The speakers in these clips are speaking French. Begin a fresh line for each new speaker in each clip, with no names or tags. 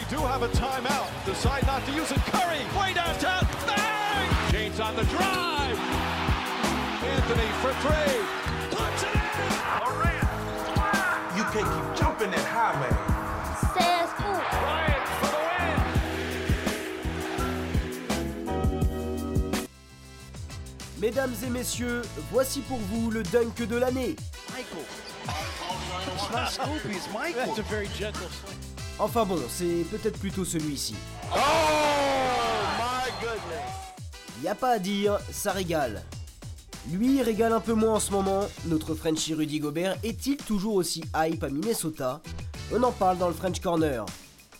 They do have a timeout. Decide not to use it. Curry, way downtown. Bang! James on the drive. Anthony for three. Puts it in. Durant.
You can't keep jumping that high, man.
Says who?
Bryant for the win.
Mesdames et messieurs, voici pour vous le dunk de l'année. Michael. It's not Scoopy, it's Michael.
That's a very gentle swing.
Enfin bon, c'est peut-être plutôt celui-ci.
Oh, my goodness.
Y a pas à dire, ça régale. Lui il régale un peu moins en ce moment, notre Frenchie Rudy Gobert est-il toujours aussi hype à Minnesota? On en parle dans le French Corner.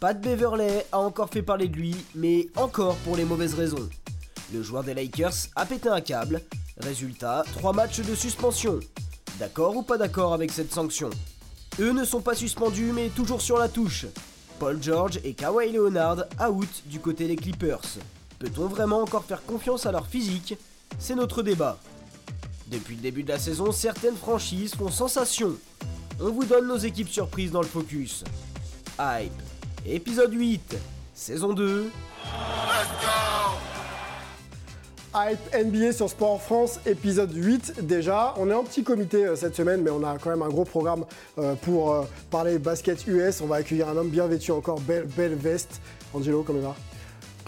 Pat Beverley a encore fait parler de lui, mais encore pour les mauvaises raisons. Le joueur des Lakers a pété un câble, résultat, 3 matchs de suspension. D'accord ou pas d'accord avec cette sanction? Eux ne sont pas suspendus mais toujours sur la touche. Paul George et Kawhi Leonard out du côté des Clippers. Peut-on vraiment encore faire confiance à leur physique? C'est notre débat. Depuis le début de la saison, certaines franchises font sensation. On vous donne nos équipes surprises dans le focus. Hype. Épisode 8. Saison 2.
Hype NBA sur Sport France, épisode 8 déjà. On est en petit comité euh, cette semaine, mais on a quand même un gros programme euh, pour euh, parler basket US. On va accueillir un homme bien vêtu encore, belle, belle veste. Angelo, comment va?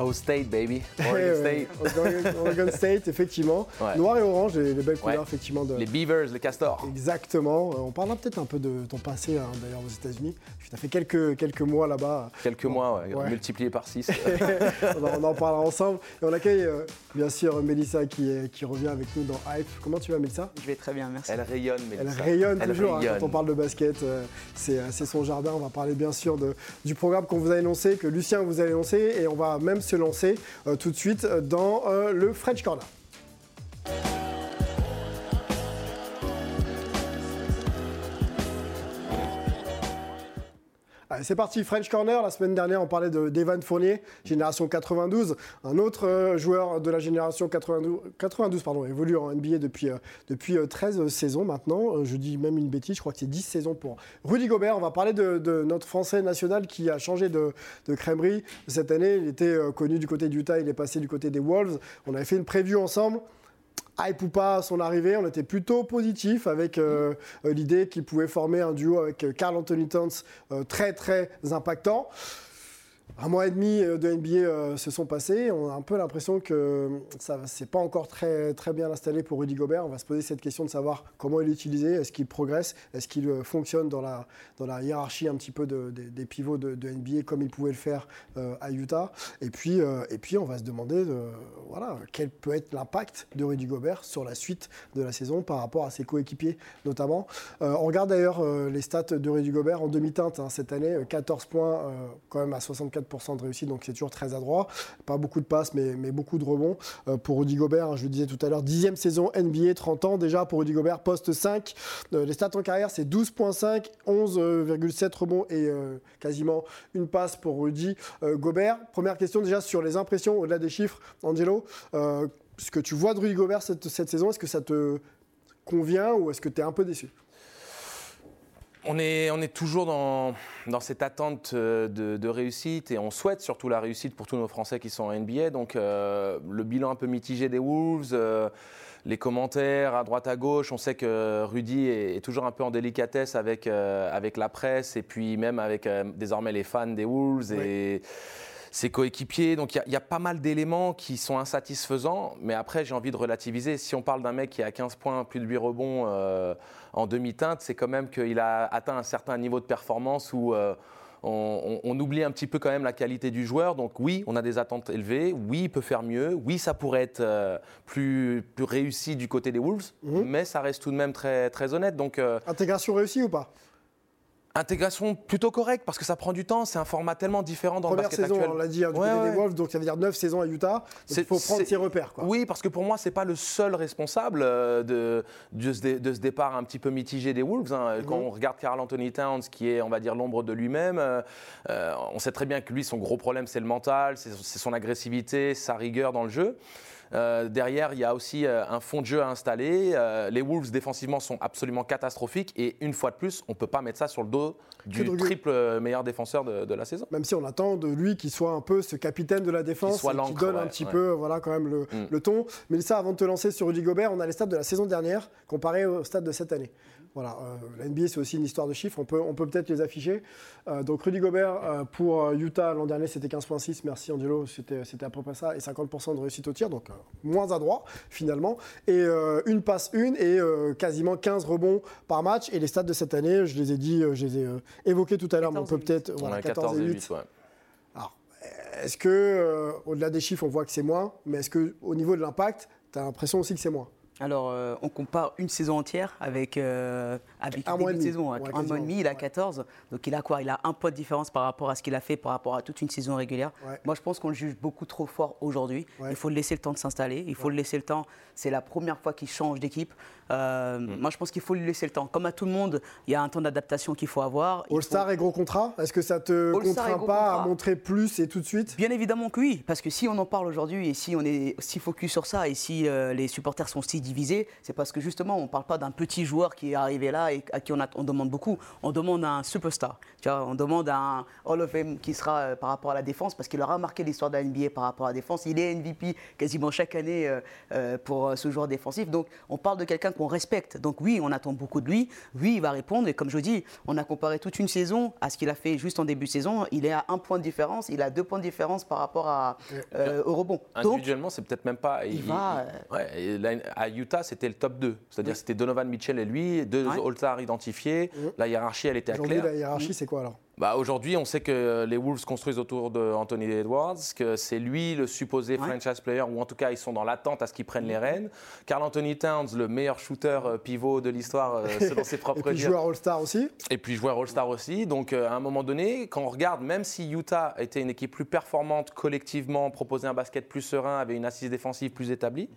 Oh State, baby. Oregon State.
Oregon- Oregon State, effectivement.
Ouais.
Noir et orange, les, les belles
Ouais.
couleurs, effectivement. De...
Les Beavers, les castors.
Exactement. Euh, On parlera peut-être un peu de ton passé, hein, d'ailleurs, aux États-Unis. Tu as fait quelques, quelques mois là-bas.
Quelques
Bon,
mois, ouais,
ouais.
multipliés par 6.
on, en, on en parlera ensemble. Et on accueille, euh, bien sûr, Mélissa qui, est- qui revient avec nous dans Hype. Comment tu vas, Mélissa?
Je vais très bien, merci.
Elle rayonne, mais
Elle rayonne
Elle
toujours hein, quand on parle de basket. euh, c'est euh, son jardin. On va parler bien sûr de- du programme qu'on vous a énoncé, que Lucien vous a énoncé. Et on va même se lancer euh, tout de suite euh, dans euh, le French Corner. C'est parti, French Corner. La semaine dernière, on parlait de d'Evan Fournier, génération 92. Un autre euh, joueur de la génération 92, 92 pardon, évolue en NBA depuis, euh, depuis euh, 13 saisons maintenant. Euh, je dis même une bêtise, je crois que c'est 10 saisons pour Rudy Gobert. On va parler de, notre Français national qui a changé de, de cette année. Il était euh, connu du côté d'Utah, il est passé du côté des Wolves. On avait fait une preview ensemble. Hype ou son arrivée, on était plutôt positif avec euh, euh, l'idée qu'il pouvait former un duo avec euh, Carl Anthony Towns très très impactant. Un mois et demi euh, de NBA euh, se sont passés. On a un peu l'impression que ça c'est pas encore très, très bien installé pour Rudy Gobert. On va se poser cette question de savoir comment il est utilisé. Est-ce qu'il progresse? Est-ce qu'il euh, fonctionne dans la, dans la hiérarchie un petit peu de- des- pivots de, NBA comme il pouvait le faire euh, à Utah? Et puis, euh, et puis, on va se demander de, voilà, quel peut être l'impact de Rudy Gobert sur la suite de la saison par rapport à ses coéquipiers notamment. Euh, on regarde d'ailleurs euh, les stats de Rudy Gobert en demi-teinte hein, cette année. euh, 14 points euh, quand même à 64% de réussite, donc c'est toujours très adroit. Pas beaucoup de passes, mais, beaucoup de rebonds euh, pour Rudy Gobert. hein, je le disais tout à l'heure, dixième saison NBA, 30 ans déjà pour Rudy Gobert, poste 5. Euh, les stats en carrière, c'est 12.5, 11,7 rebonds et euh, quasiment une passe pour Rudy Gobert. Première question déjà sur les impressions au-delà des chiffres, Angelo. Ce que tu vois de Rudy Gobert cette saison, est-ce que ça te convient ou est-ce que tu es un peu déçu?
On est, on est toujours dans, dans cette attente euh, de, de réussite et on souhaite surtout la réussite pour tous nos Français qui sont en NBA. Donc euh, le bilan un peu mitigé des Wolves, euh, les commentaires à droite à gauche, on sait que Rudy est, est toujours un peu en délicatesse avec, euh, avec la presse et puis même avec euh, désormais les fans des Wolves et ses coéquipiers. Donc il y a- il y, a pas mal d'éléments qui sont insatisfaisants, mais après j'ai envie de relativiser. Si on parle d'un mec qui a 15 points, plus de 8 rebonds euh, en demi-teinte, c'est quand même qu'il a atteint un certain niveau de performance où euh, on, on- on oublie un petit peu quand même la qualité du joueur. Donc oui, on a des attentes élevées, oui, il peut faire mieux, oui, ça pourrait être euh, plus, plus réussi du côté des Wolves,
Mhm.
mais ça reste tout de même très, très honnête. Donc euh,
Intégration réussie ou pas?
Intégration plutôt correcte parce que ça prend du temps, c'est un format tellement différent dans
Première
le basket
saison,
actuel.
on l'a dit, hein, du
Ouais,
côté
ouais.
des Wolves, donc ça veut dire 9 saisons à Utah. Il faut prendre ses repères. Quoi.
Oui, parce que pour moi, c'est pas le seul responsable euh, de, de, ce, dé- de ce départ un petit peu mitigé des Wolves. hein. Quand
Mhm.
on regarde Carl Anthony Towns, qui est, on va dire, l'ombre de lui-même, euh, euh, on sait très bien que lui, son gros problème, c'est le mental, c'est son agressivité, sa rigueur dans le jeu. Euh, derrière, il y a aussi euh, un fond de jeu à installer. Euh, les Wolves défensivement sont absolument catastrophiques et une fois de plus, on ne peut pas mettre ça sur le dos du triple meilleur défenseur de, de la saison.
Même si on attend de lui qu'il soit un peu ce capitaine de la défense,
soit
qui donne un petit
ouais.
peu, voilà, quand même le,
Mm.
le ton. Mais ça, avant de te lancer sur Rudy Gobert, on a les stats de la saison dernière comparés au stade de cette année. Voilà, euh, la NBA c'est aussi une histoire de chiffres, on peut on peut peut-être les afficher. Euh, donc Rudy Gobert euh, pour Utah l'an dernier c'était 15.6, merci Angelo, c'était c'était à peu près ça, et 50% de réussite au tir, donc euh, moins adroit finalement. Et euh, une passe une et euh, quasiment 15 rebonds par match. Et les stats de cette année, je les ai dit, je les ai euh, évoqués tout à l'heure, mais on
14
peut peut-être voilà,
a
14 et 8.
ouais.
Alors, est-ce que, euh, au-delà des chiffres, on voit que c'est moins, mais est-ce qu'au niveau de l'impact, tu as l'impression aussi que c'est moins?
Alors, euh, on compare une saison entière avec, euh, avec
Un mois
de saison.
Ouais,
un mois et demi, il a
Ouais.
14. Donc, il a quoi? Il a un point de différence par rapport à ce qu'il a fait par rapport à toute une saison régulière.
Ouais.
Moi, je pense qu'on le juge beaucoup trop fort aujourd'hui. Il faut le laisser le temps de s'installer. Il faut le laisser le temps. C'est la première fois qu'il change d'équipe. Euh,
Mm.
Moi, je pense qu'il faut lui laisser le temps. Comme à tout le monde, il y a un temps d'adaptation qu'il faut avoir.
All-Star et gros contrat Est-ce que ça te contraint pas à montrer plus et tout de suite?
Bien évidemment que oui, parce que si on en parle aujourd'hui et si on est si focus sur ça et si euh, les supporters sont si divisés, c'est parce que justement on ne parle pas d'un petit joueur qui est arrivé là et à qui on, a- on demande beaucoup. On demande un superstar, tu vois, on demande un Hall of Fame qui sera euh, par rapport à la défense parce qu'il aura marqué l'histoire de la NBA par rapport à la défense. Il est MVP quasiment chaque année euh, euh, pour ce joueur défensif. Donc on parle de quelqu'un qu'on respecte. Donc oui, on attend beaucoup de lui. Oui, il va répondre. Et comme je dis, on a comparé toute une saison à ce qu'il a fait juste en début de saison. Il est à un point de différence. Il a deux points de différence par rapport à, euh, au rebond. Donc,
Individuellement, c'est peut-être même pas.
il va,
il- ouais, et là, à Utah, c'était le top 2. C'est-à-dire
Oui.
c'était Donovan Mitchell et lui, deux
Ouais.
All-Stars identifiés. La hiérarchie, elle était
Aujourd'hui,
claire.
la hiérarchie, c'est quoi alors?
Bah, Aujourd'hui, on sait que les Wolves construisent autour de Anthony Edwards, que c'est lui le supposé
Ouais.
franchise player, ou en tout cas, ils sont dans l'attente à ce qu'il prenne les rênes. Carl Anthony Towns, le meilleur shooter euh, pivot de l'histoire, euh, selon ses
Et
propres
puis
dires.
joueur All-Star aussi
Et puis joueur All-Star aussi. Donc euh, à un moment donné, quand on regarde, même si Utah était une équipe plus performante collectivement, proposait un basket plus serein, avait une assise défensive plus établie,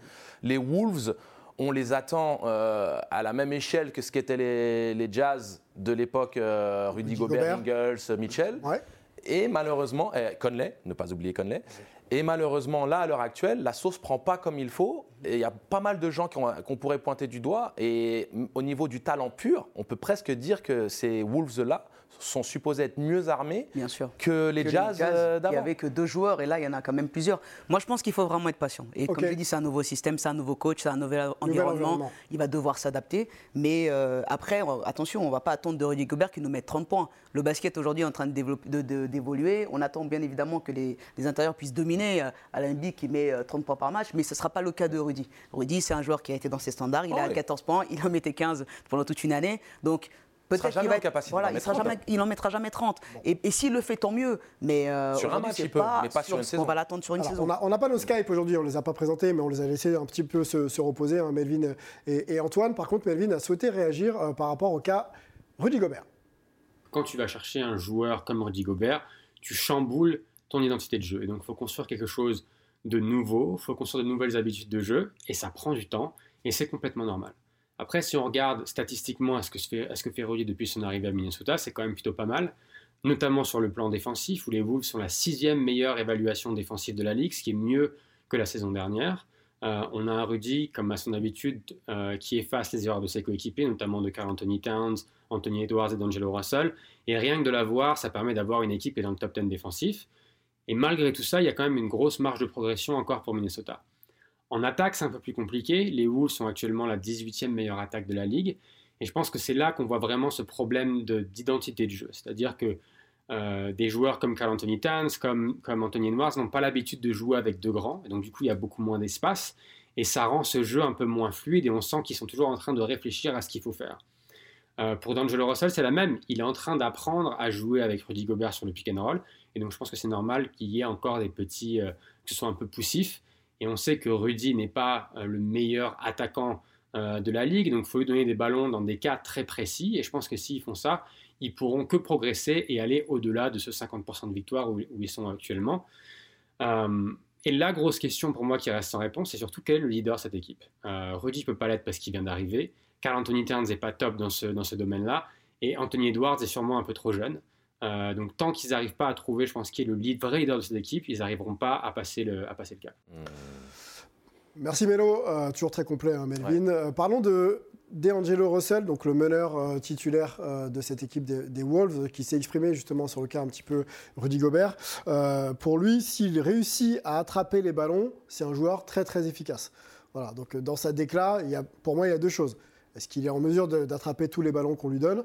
les Wolves, on les attend euh, à la même échelle que ce qu'étaient les, les Jazz de l'époque euh, Rudy,
Rudy
Gobert,
Gobert.
Ingles, Mitchell.
Ouais.
Et malheureusement, eh, Conley, ne pas oublier Conley. Et malheureusement, là, à l'heure actuelle, la sauce prend pas comme il faut. Et il y a pas mal de gens qu'on pourrait pointer du doigt. Et au niveau du talent pur, on peut presque dire que ces Wolves-là sont supposés être mieux armés
bien sûr.
que les
que
Jazz, euh,
il n'y
d'avant.
avait que deux joueurs et là il y en a quand même plusieurs. Moi je pense qu'il faut vraiment être patient. Et comme je dis, c'est un nouveau système, c'est un nouveau coach, c'est un nouvel environnement.
environnement.
Il va devoir s'adapter. Mais euh, après, on- attention, on ne va pas attendre de Rudy Gobert qu'il nous mette 30 points. Le basket aujourd'hui est en train de développer- de- de- d'évoluer. On attend bien évidemment que les, les intérieurs puissent dominer euh, à la NBA qui met euh, 30 points par match, mais ce ne sera pas le cas de Rudy. Rudy, c'est un joueur qui a été dans ses standards. Il
Oh
a
oui.
14 points, il en mettait 15 pendant toute une année. Donc peut-être
jamais
qu'il va
en
être-
capacité
voilà,
d'en
il
mettre
sera
30.
jamais il en mettra jamais 30. Et, et s'il le fait, tant mieux. Mais euh,
Sur un
aujourd'hui,
match, il peut, mais pas sur une
ce
saison.
qu'on va l'attendre sur une
Alors,
saison.
on n'a on n'a pas nos Skype aujourd'hui, on les a pas présentés, mais on les a laissés un petit peu se, se reposer, hein, Melvin et, et Antoine. Par contre, Melvin a souhaité réagir euh, par rapport au cas Rudy Gobert.
quand tu vas chercher un joueur comme Rudy Gobert, tu chamboules ton identité de jeu. Et donc, il faut construire quelque chose de nouveau, il faut construire de nouvelles habitudes de jeu, et ça prend du temps, et c'est complètement normal. Après, si on regarde statistiquement à ce que, fait, à depuis son arrivée à Minnesota, c'est quand même plutôt pas mal, notamment sur le plan défensif, où les Wolves sont la sixième meilleure évaluation défensive de la Ligue, ce qui est mieux que la saison dernière. Euh, on a un Rudy, comme à son habitude, euh, qui efface les erreurs de ses coéquipiers, notamment de Carl Anthony Towns, Anthony Edwards et d'Angelo Russell. Et rien que de l'avoir, ça permet d'avoir une équipe qui est dans le top 10 défensif. Et malgré tout ça, il y a quand même une grosse marge de progression encore pour Minnesota. En attaque, c'est un peu plus compliqué. Les Wolves sont actuellement la 18e meilleure attaque de la ligue. Et je pense que c'est là qu'on voit vraiment ce problème de- d'identité de, jeu. C'est-à-dire que euh, des joueurs comme Carl Anthony Towns, comme, comme Anthony Edwards n'ont pas l'habitude de jouer avec deux grands. Et donc, du coup, il y a beaucoup moins d'espace. Et ça rend ce jeu un peu moins fluide. Et on sent qu'ils sont toujours en train de réfléchir à ce qu'il faut faire. Euh, pour D'Angelo Russell, c'est la même. Il est en train d'apprendre à jouer avec Rudy Gobert sur le pick and roll. Et donc, je pense que c'est normal qu'il y ait encore des petits. euh, que ce soit un peu poussif. Et on sait que Rudy n'est pas euh, le meilleur attaquant euh, de la ligue. Donc, il faut lui donner des ballons dans des cas très précis. Et je pense que s'ils font ça, ils pourront que progresser et aller au-delà de ce 50% de victoire où, ils sont actuellement. Euh, et la grosse question pour moi qui reste sans réponse, c'est surtout quel est le leader de cette équipe? Euh, Rudy ne peut pas l'être parce qu'il vient d'arriver. Carl Anthony Towns n'est pas top dans ce, dans ce domaine-là. Et Anthony Edwards est sûrement un peu trop jeune. Euh, donc tant qu'ils n'arrivent pas à trouver, je pense, qui est le lead, vrai leader de cette équipe, ils n'arriveront pas à passer le, à passer le cap.
Merci Mélo, euh, toujours très complet hein, Melvin. Euh, parlons de D'Angelo Russell, donc le meneur euh, titulaire euh, de cette équipe des, des Wolves, qui s'est exprimé justement sur le cas un petit peu Rudy Gobert. Euh, pour lui, s'il réussit à attraper les ballons, c'est un joueur très très efficace. Voilà, donc dans sa déclat, il y a, pour moi, il y a deux choses. Est-ce qu'il est en mesure d'attraper tous les ballons qu'on lui donne?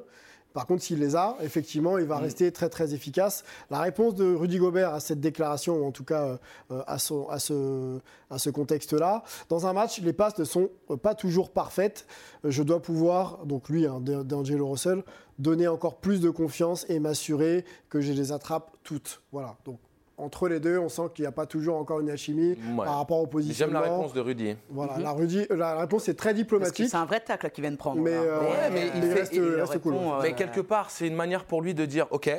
Par contre, s'il les a, effectivement, il va rester très très efficace. La réponse de Rudy Gobert à cette déclaration, ou en tout cas euh, à, son- à ce, à ce contexte-là, dans un match, les passes ne sont euh, pas toujours parfaites. Euh, Je dois pouvoir, donc lui, hein, d'Angelo Russell, donner encore plus de confiance et m'assurer que je les attrape toutes. Voilà. Donc entre les deux, on sent qu'il n'y a pas toujours encore une alchimie
Ouais.
par rapport au
J'aime
positionnement.
la réponse de Rudy.
Voilà, la, Rudy- la réponse est très diplomatique.
c'est un vrai tacle là, qu'il vient de prendre.
Mais,
là.
euh,
ouais, mais il fait-
reste- il reste cool.
répond, euh,
Mais quelque part, c'est une manière pour lui de dire Ok,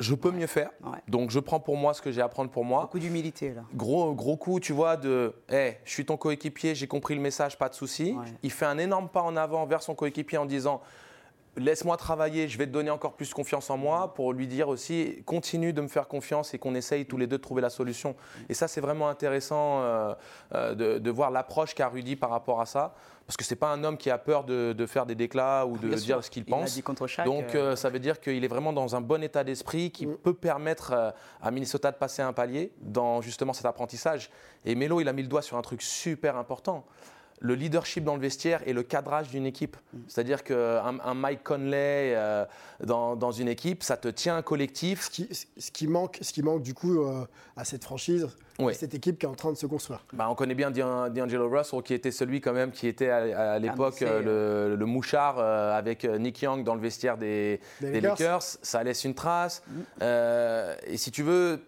je peux mieux faire.
Ouais.
Donc je prends pour moi ce que j'ai à prendre pour moi.
Beaucoup d'humilité là.
Gros, gros coup, tu vois, de hey, je suis ton coéquipier, j'ai compris le message, pas de souci.
Ouais.
Il fait un énorme pas en avant vers son coéquipier en disant laisse-moi travailler, je vais te donner encore plus confiance en moi pour lui dire aussi continue de me faire confiance et qu'on essaye tous les deux de trouver la solution. Et ça, c'est vraiment intéressant euh, euh, de, de voir l'approche qu'a Rudy par rapport à ça. Parce que c'est pas un homme qui a peur de, de faire des déclats ou de
Bien
dire
sûr.
ce qu'il pense.
dit contre chaque,
Donc
euh,
ça veut dire qu'il est vraiment dans un bon état d'esprit qui peut permettre à Minnesota de passer un palier dans justement cet apprentissage. Et Melo, il a mis le doigt sur un truc super important. Le leadership dans le vestiaire et le cadrage d'une équipe. C'est-à-dire qu'un un Mike Conley euh, dans, dans une équipe, ça te tient un collectif.
Ce qui, ce qui manque, ce qui manque du coup euh, à cette franchise,
Oui.
à cette équipe qui est en train de se construire.
Bah, on connaît bien D'An- D'Angelo Russell, qui était celui quand même qui était à, à l'époque euh, le, le mouchard avec Nick Young dans le vestiaire des,
Des
des
Lakers.
Lakers. Ça laisse une trace. Euh, et si tu veux,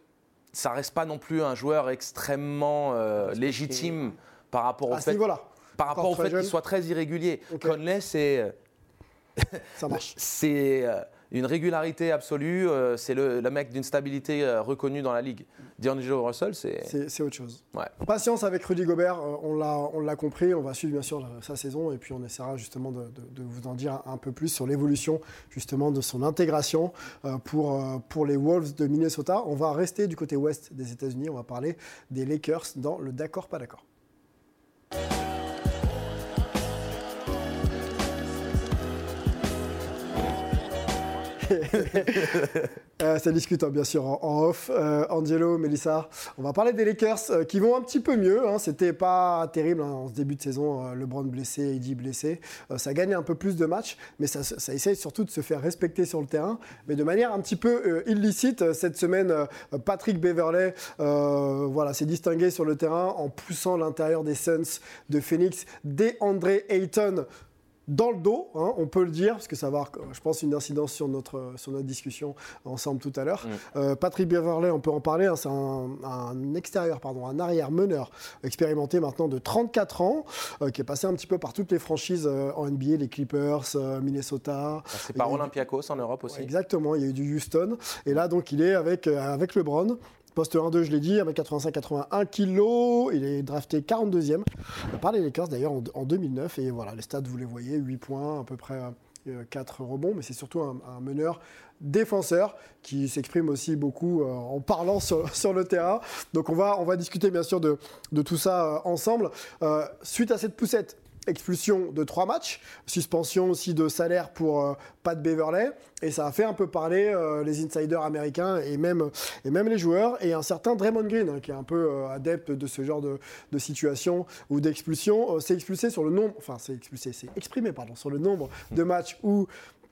ça reste pas non plus un joueur extrêmement légitime par rapport au
À ce
fait,
niveau-là,
par rapport au fait qu'il soit très irrégulier. Conley, c'est euh,
ça marche.
c'est euh, une régularité absolue. euh, c'est le, le mec d'une stabilité reconnue dans la ligue. D'Angelo Russell, c'est
C'est autre chose.
ouais.
Patience avec Rudy Gobert, on l'a compris, on va suivre bien sûr sa saison et puis on essaiera justement de, de- de vous en dire un, peu plus sur l'évolution justement de son intégration pour, pour les Wolves de Minnesota. On va rester du côté ouest des États-Unis, on va parler des Lakers dans le d'accord pas d'accord. Euh, ça discute hein, bien sûr en, off. Euh, Angelo, Melissa, on va parler des Lakers euh, qui vont un petit peu mieux. Hein. C'était pas terrible hein, en ce début de saison. LeBron blessé, Eddie blessé. Ça gagne un peu plus de matchs, mais ça, ça essaye surtout de se faire respecter sur le terrain, mais de manière un petit peu illicite. Cette semaine, Patrick Beverley voilà, s'est distingué sur le terrain en poussant l'intérieur des Suns de Phoenix des André Ayton dans le dos, hein, on peut le dire, parce que ça va avoir, je pense, une incidence sur notre, sur notre discussion ensemble tout à l'heure. Euh, Patrick Beverley, on peut en parler, hein, c'est un, un extérieur, pardon, un arrière meneur expérimenté maintenant de 34 ans, euh, qui est passé un petit peu par toutes les franchises euh, en NBA, les Clippers, euh, Minnesota.
C'est par Olympiakos en Europe aussi.
Exactement, il y a eu du Houston. Et là, donc, il est avec, euh, avec LeBron. Poste 1-2, je l'ai dit, 1m85-81 kg. Il est drafté 42e par les Lakers, d'ailleurs, en, en 2009. Et voilà, les stats, vous les voyez, 8 points, à peu près euh, 4 rebonds. Mais c'est surtout un, meneur défenseur qui s'exprime aussi beaucoup euh, en parlant sur, le terrain. Donc, on va, on va discuter, bien sûr, de, tout ça euh, ensemble. Euh, suite à cette poussette, expulsion de trois matchs, suspension aussi de salaire pour euh, Pat Beverley, et ça a fait un peu parler euh, les insiders américains et même, et même les joueurs, et un certain Draymond Green, hein, qui est un peu euh, adepte de ce genre de, de situation ou d'expulsion, s'est expulsé sur le nombre, enfin expulsé, exprimé pardon, sur le nombre de matchs où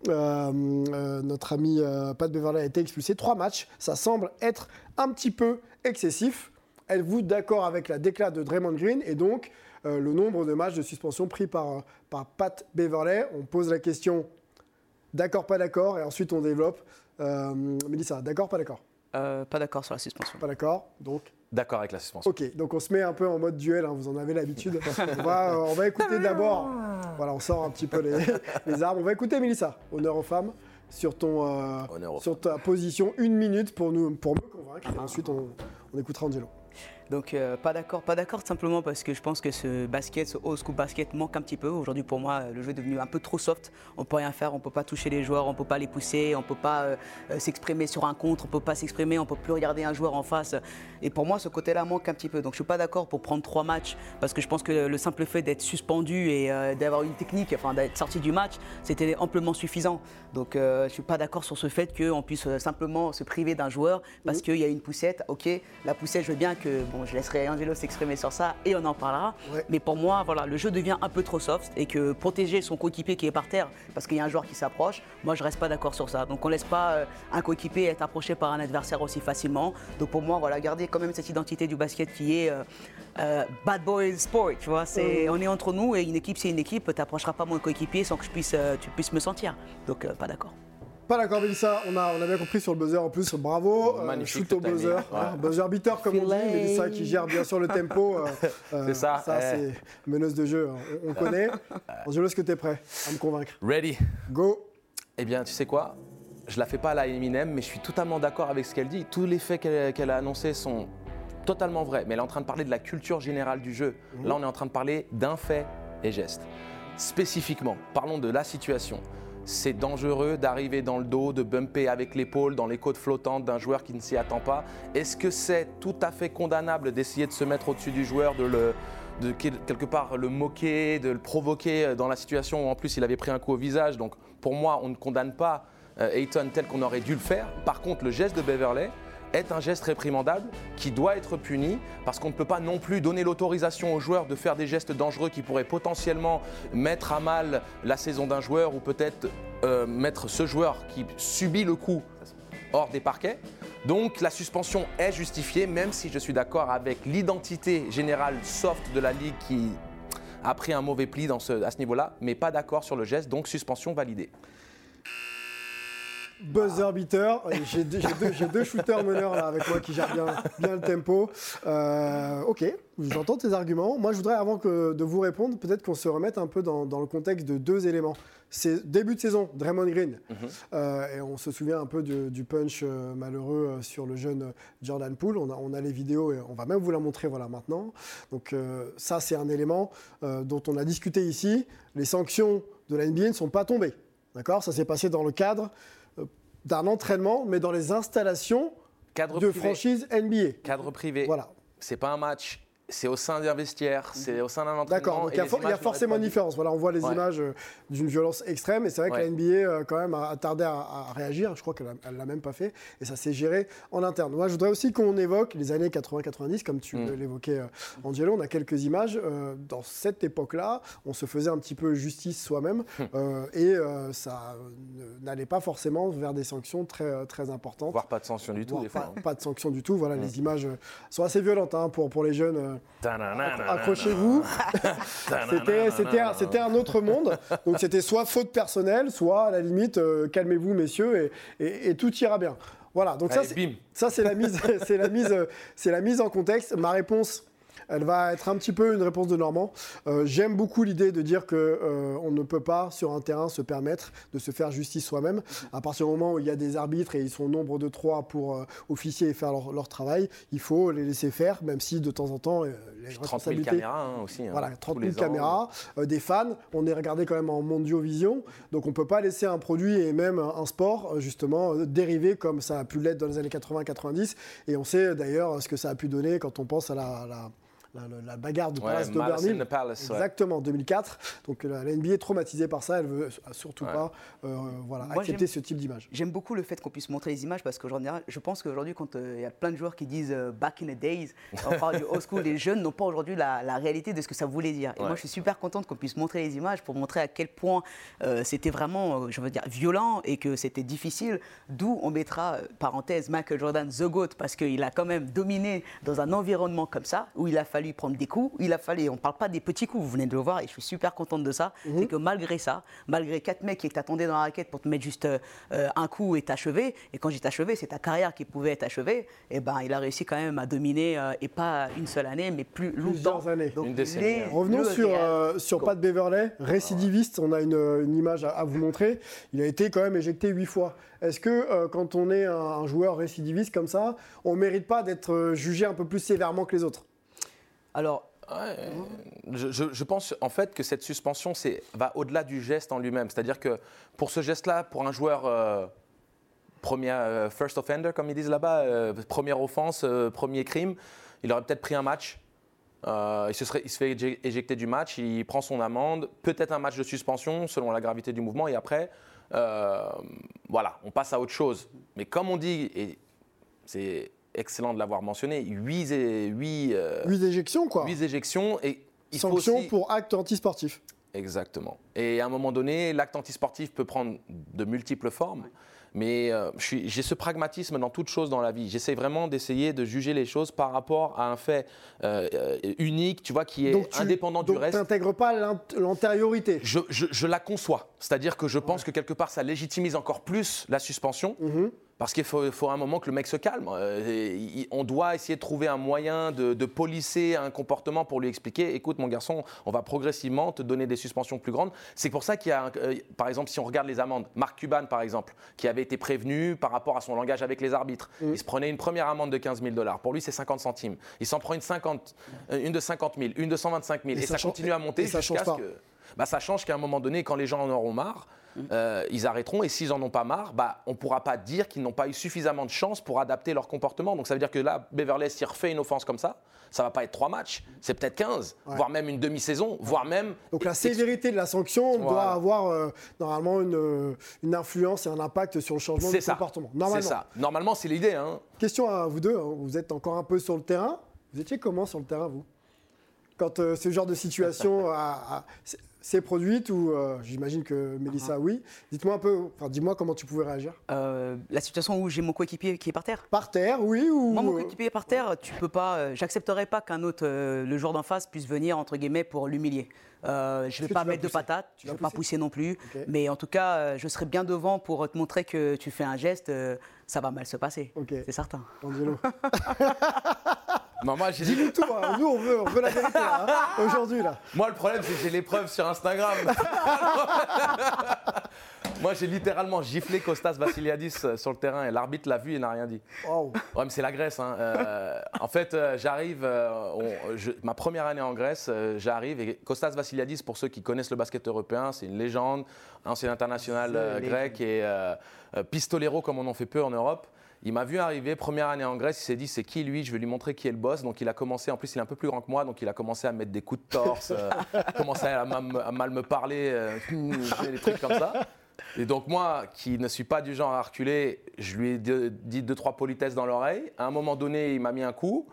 notre ami Pat Beverley a été expulsé. Trois matchs, ça semble être un petit peu excessif. Êtes-vous d'accord avec la déclat de Draymond Green et donc euh, le nombre de matchs de suspension pris par, euh, par Pat Beverley On pose la question d'accord, pas d'accord, et ensuite on développe. Euh, Mélissa, d'accord, pas d'accord?
Euh, pas d'accord sur la suspension.
Pas d'accord, donc
D'accord avec la suspension.
Ok, donc on se met un peu en mode duel, hein, vous en avez l'habitude. on, va, on va écouter d'abord, voilà, on sort un petit peu les, les armes. On va écouter Mélissa, honneur aux femmes, sur, ton, euh,
Honneur aux
sur ta position, une minute pour, nous, pour me convaincre. Et ensuite, on, on écoutera Angelo.
Donc euh, pas d'accord, pas d'accord simplement parce que je pense que ce basket, ce old school basket manque un petit peu. Aujourd'hui pour moi, le jeu est devenu un peu trop soft. On peut rien faire, on peut pas toucher les joueurs, on peut pas les pousser, on peut pas euh, euh, s'exprimer sur un contre, on peut pas s'exprimer, on peut plus regarder un joueur en face. Et pour moi, ce côté-là manque un petit peu. Donc je suis pas d'accord pour prendre trois matchs parce que je pense que le simple fait d'être suspendu et d'avoir une technique, enfin d'être sorti du match, c'était amplement suffisant. Donc je suis pas d'accord sur ce fait qu'on puisse simplement se priver d'un joueur parce qu'il y a une poussette. Ok, la poussette, je veux bien que je laisserai Angelo s'exprimer sur ça et on en parlera. Mais pour moi, voilà, le jeu devient un peu trop soft et que protéger son coéquipier qui est par terre parce qu'il y a un joueur qui s'approche, moi je reste pas d'accord sur ça. Donc on laisse pas euh, un coéquipier être approché par un adversaire aussi facilement. Donc pour moi, voilà, garder quand même cette identité du basket qui est euh, euh, bad boy sport, tu vois. C'est, on est entre nous et une équipe c'est une équipe. Tu n'approcheras pas mon coéquipier sans que je puisse, tu puisses me sentir. Donc pas d'accord.
Pas d'accord, Mélissa. On a, on a bien compris sur le buzzer en plus. Bravo.
Euh,
shoot au buzzer. buzzer beater, comme on dit. Mélissa qui gère bien sûr le tempo.
Euh, euh, c'est ça.
Ça, c'est meneuse de jeu. Hein. On, connaît. Angelo, est-ce que tu es prêt à me convaincre
Ready.
Go.
Eh bien, tu sais quoi? Je la fais pas à la Eminem, mais je suis totalement d'accord avec ce qu'elle dit. Tous les faits qu'elle a annoncés sont totalement vrais. Mais elle est en train de parler de la culture générale du jeu. Mhm. Là, on est en train de parler d'un fait et geste. Spécifiquement, parlons de la situation c'est dangereux d'arriver dans le dos, de bumper avec l'épaule dans les côtes flottantes d'un joueur qui ne s'y attend pas. Est-ce que c'est tout à fait condamnable d'essayer de se mettre au-dessus du joueur, de le quelque part le moquer, de le provoquer dans la situation où en plus il avait pris un coup au visage? Donc pour moi, on ne condamne pas euh, Ayton tel qu'on aurait dû le faire. Par contre, le geste de Beverley, est un geste réprimandable qui doit être puni parce qu'on ne peut pas non plus donner l'autorisation aux joueurs de faire des gestes dangereux qui pourraient potentiellement mettre à mal la saison d'un joueur ou peut-être euh, mettre ce joueur qui subit le coup hors des parquets. Donc la suspension est justifiée, même si je suis d'accord avec l'identité générale soft de la Ligue qui a pris un mauvais pli à ce niveau-là, mais pas d'accord sur le geste, donc suspension validée.
Buzzer beater. J'ai deux, shooters meneurs là avec moi qui gèrent bien, bien le tempo. Euh, ok, j'entends tes arguments. Moi, je voudrais, avant que de vous répondre, peut-être qu'on se remette un peu dans, le contexte de deux éléments. C'est début de saison, Draymond Green. Mhm. Euh, et on se souvient un peu du, punch euh, malheureux sur le jeune Jordan Poole. On a, on a, les vidéos et on va même vous la montrer voilà, maintenant. Donc, ça, c'est un élément dont on a discuté ici. Les sanctions de la NBA ne sont pas tombées. D'accord? Ça s'est passé dans le cadre d'un entraînement, mais dans les installations de franchise NBA.
Cadre privé. Voilà. C'est pas un match c'est au sein d'un vestiaire, c'est au sein d'un entraînement.
D'accord, donc il y, a, forcément une différence. Voilà, on voit les images euh, d'une violence extrême, et c'est vrai que la NBA, euh, quand même, a, tardé à, réagir. Je crois qu'elle ne l'a même pas fait, et ça s'est géré en interne. Moi, je voudrais aussi qu'on évoque les années 80-90, comme tu mm. l'évoquais, euh, Angelo. On a quelques images. dans cette époque-là, on se faisait un petit peu justice soi-même, hum. et ça n'allait pas forcément vers des sanctions très, très importantes.
Voire pas de sanctions du tout, des
fois. Pas, de sanctions du tout. Voilà, mm. les images sont assez violentes hein, pour, pour les jeunes Accrochez-vous. C'était un autre monde. Donc c'était soit faute personnelle, soit à la limite, euh, calmez-vous messieurs et, tout ira bien. Voilà, donc ça c'est la mise, c'est la mise, c'est la mise en contexte. Ma réponse elle va être un petit peu une réponse de Normand. Euh, j'aime beaucoup l'idée de dire qu'on euh, ne peut pas sur un terrain se permettre de se faire justice soi-même. À partir du moment où il y a des arbitres et ils sont nombre de trois pour euh, officier et faire leur, travail, il faut les laisser faire, même si de temps en temps les
30 000 caméras hein, aussi. Hein,
voilà, 30 000 caméras, des fans. On est regardé quand même en mondiovision, donc on ne peut pas laisser un produit et même un sport justement dériver comme ça a pu l'être dans les années 80-90. Et on sait d'ailleurs ce que ça a pu donner quand on pense à la la, bagarre de Palace d'Oberlin. Exactement, 2004. Donc la, NBA est traumatisée par ça, elle veut surtout pas euh, voilà, accepter ce type d'image.
J'aime beaucoup le fait qu'on puisse montrer les images parce qu'aujourd'hui, je pense qu'aujourd'hui, quand euh, il y a plein de joueurs qui disent euh, back in the days, on parle du old school, les jeunes n'ont pas aujourd'hui la, réalité de ce que ça voulait dire. Et moi, je suis super contente qu'on puisse montrer les images pour montrer à quel point c'était vraiment, je veux dire, violent et que c'était difficile. D'où on mettra, parenthèse, Michael Jordan, The GOAT, parce qu'il a quand même dominé dans un environnement comme ça, où il a fallu fallu prendre des coups, il a fallu, on ne parle pas des petits coups, vous venez de le voir et je suis super contente de ça,
Mhm.
c'est que malgré ça, malgré quatre mecs qui t'attendaient dans la raquette pour te mettre juste euh, un coup et t'achever, et quand j'ai t'achevé, c'est ta carrière qui pouvait être achevée, et ben il a réussi quand même à dominer, euh, et pas une seule année, mais plus longtemps.
Plusieurs années.
Donc,
Une décennie,
les-
hein.
Revenons sur, euh, sur Pat Beverley, récidiviste. On a une, une image à, à vous montrer. Il a été quand même éjecté huit fois. Est-ce que euh, quand on est un, un joueur récidiviste comme ça, on ne mérite pas d'être jugé un peu plus sévèrement que les autres?
Alors,
je, pense en fait que cette suspension va au-delà du geste en lui-même. C'est-à-dire que pour ce geste-là, pour un joueur euh, premier, euh, first offender, comme ils disent là-bas, euh, première offense, premier crime, il aurait peut-être pris un match. Il, se serait, il se fait éje- éjecter du match, il prend son amende, peut-être un match de suspension selon la gravité du mouvement, et après, voilà, on passe à autre chose. Mais comme on dit, et c'est excellent de l'avoir mentionné, 8, huit, euh,
Huit éjections, quoi.
huit éjections et il faut
Sanction
aussi...
pour acte antisportif.
Exactement. Et à un moment donné, l'acte antisportif peut prendre de multiples formes. Mais euh, j'ai ce pragmatisme dans toute chose dans la vie. J'essaie vraiment d'essayer de juger les choses par rapport à un fait euh, unique, tu vois, qui est
Donc tu
indépendant du
donc
reste.
t'intègres pas l'antériorité.
Je, je- je la conçois. C'est-à-dire que je pense que quelque part, ça légitimise encore plus la suspension.
Mhm.
Parce qu'il faut, faut un moment que le mec se calme. Euh, et on doit essayer de trouver un moyen de, de polisser un comportement pour lui expliquer écoute, mon garçon, on va progressivement te donner des suspensions plus grandes. C'est pour ça qu'il y a, euh, par exemple, si on regarde les amendes, Marc Cuban, par exemple, qui avait été prévenu par rapport à son langage avec les arbitres, il se prenait une première amende de 15 000 dollars. Pour lui, c'est 50 centimes. Il s'en prend une, 50, une de 50 000, une de 125 000.
Et
Et,
ça
continue à monter
et ça change pas.
que. Bah, ça change qu'à un moment donné, quand les gens en auront marre, euh, ils arrêteront. Et s'ils en ont pas marre, bah, on ne pourra pas dire qu'ils n'ont pas eu suffisamment de chance pour adapter leur comportement. Donc ça veut dire que là, Beverley, s'il refait une offense comme ça, ça va pas être trois matchs, c'est peut-être 15, voire même une demi-saison, voire même.
Donc la sévérité de la sanction doit avoir euh, normalement une, euh, une influence et un impact sur le changement de comportement.
C'est ça. Normalement, c'est l'idée. Hein.
Question à vous deux, hein. vous êtes encore un peu sur le terrain. Vous étiez comment sur le terrain, vous? Quand euh, ce genre de situation a- a- s'est- produite, ou euh, j'imagine que Mélissa,
Uh-huh.
oui. Dites-moi un peu, enfin, dis-moi comment tu pouvais réagir.
euh, la situation où j'ai mon coéquipier qui est par terre.
Par terre, oui, ou.
Moi, mon
euh,
coéquipier par terre, tu peux pas. J'accepterai pas qu'un autre, le joueur d'en face, puisse venir entre guillemets pour l'humilier. Euh, je
que
vais pas mettre de patates,
Tu
je
vas
vais pas
pousser?
non plus. Mais en tout cas, je serai bien devant pour te montrer que tu fais un geste, ça va mal se passer. C'est certain.
Non, moi, j'ai
Dis-nous tout, hein. nous on veut, on veut la vérité là, hein, aujourd'hui là.
Moi, le problème, c'est que j'ai les preuves sur Instagram. Moi, j'ai littéralement giflé Kostas Vassiliadis euh, sur le terrain et l'arbitre l'a vu et n'a rien dit.
Waouh.
Ouais, mais c'est la Grèce. hein. Euh, en fait, euh, j'arrive, euh, on- je- ma première année en Grèce, j'arrive et Kostas Vassiliadis, pour ceux qui connaissent le basket européen, c'est une légende, ancien international grec et pistolero comme on en fait peu en Europe. Il m'a vu arriver, première année en Grèce, il s'est dit c'est qui lui, je vais lui montrer qui est le boss. Donc il a commencé, en plus il est un peu plus grand que moi, donc il a commencé à me mettre des coups de torse, euh, commencé à, ma- à mal me parler, euh, des trucs comme ça. Et donc moi, qui ne suis pas du genre à reculer, je lui ai dit deux, trois politesses dans l'oreille. À un moment donné, il m'a mis un coup.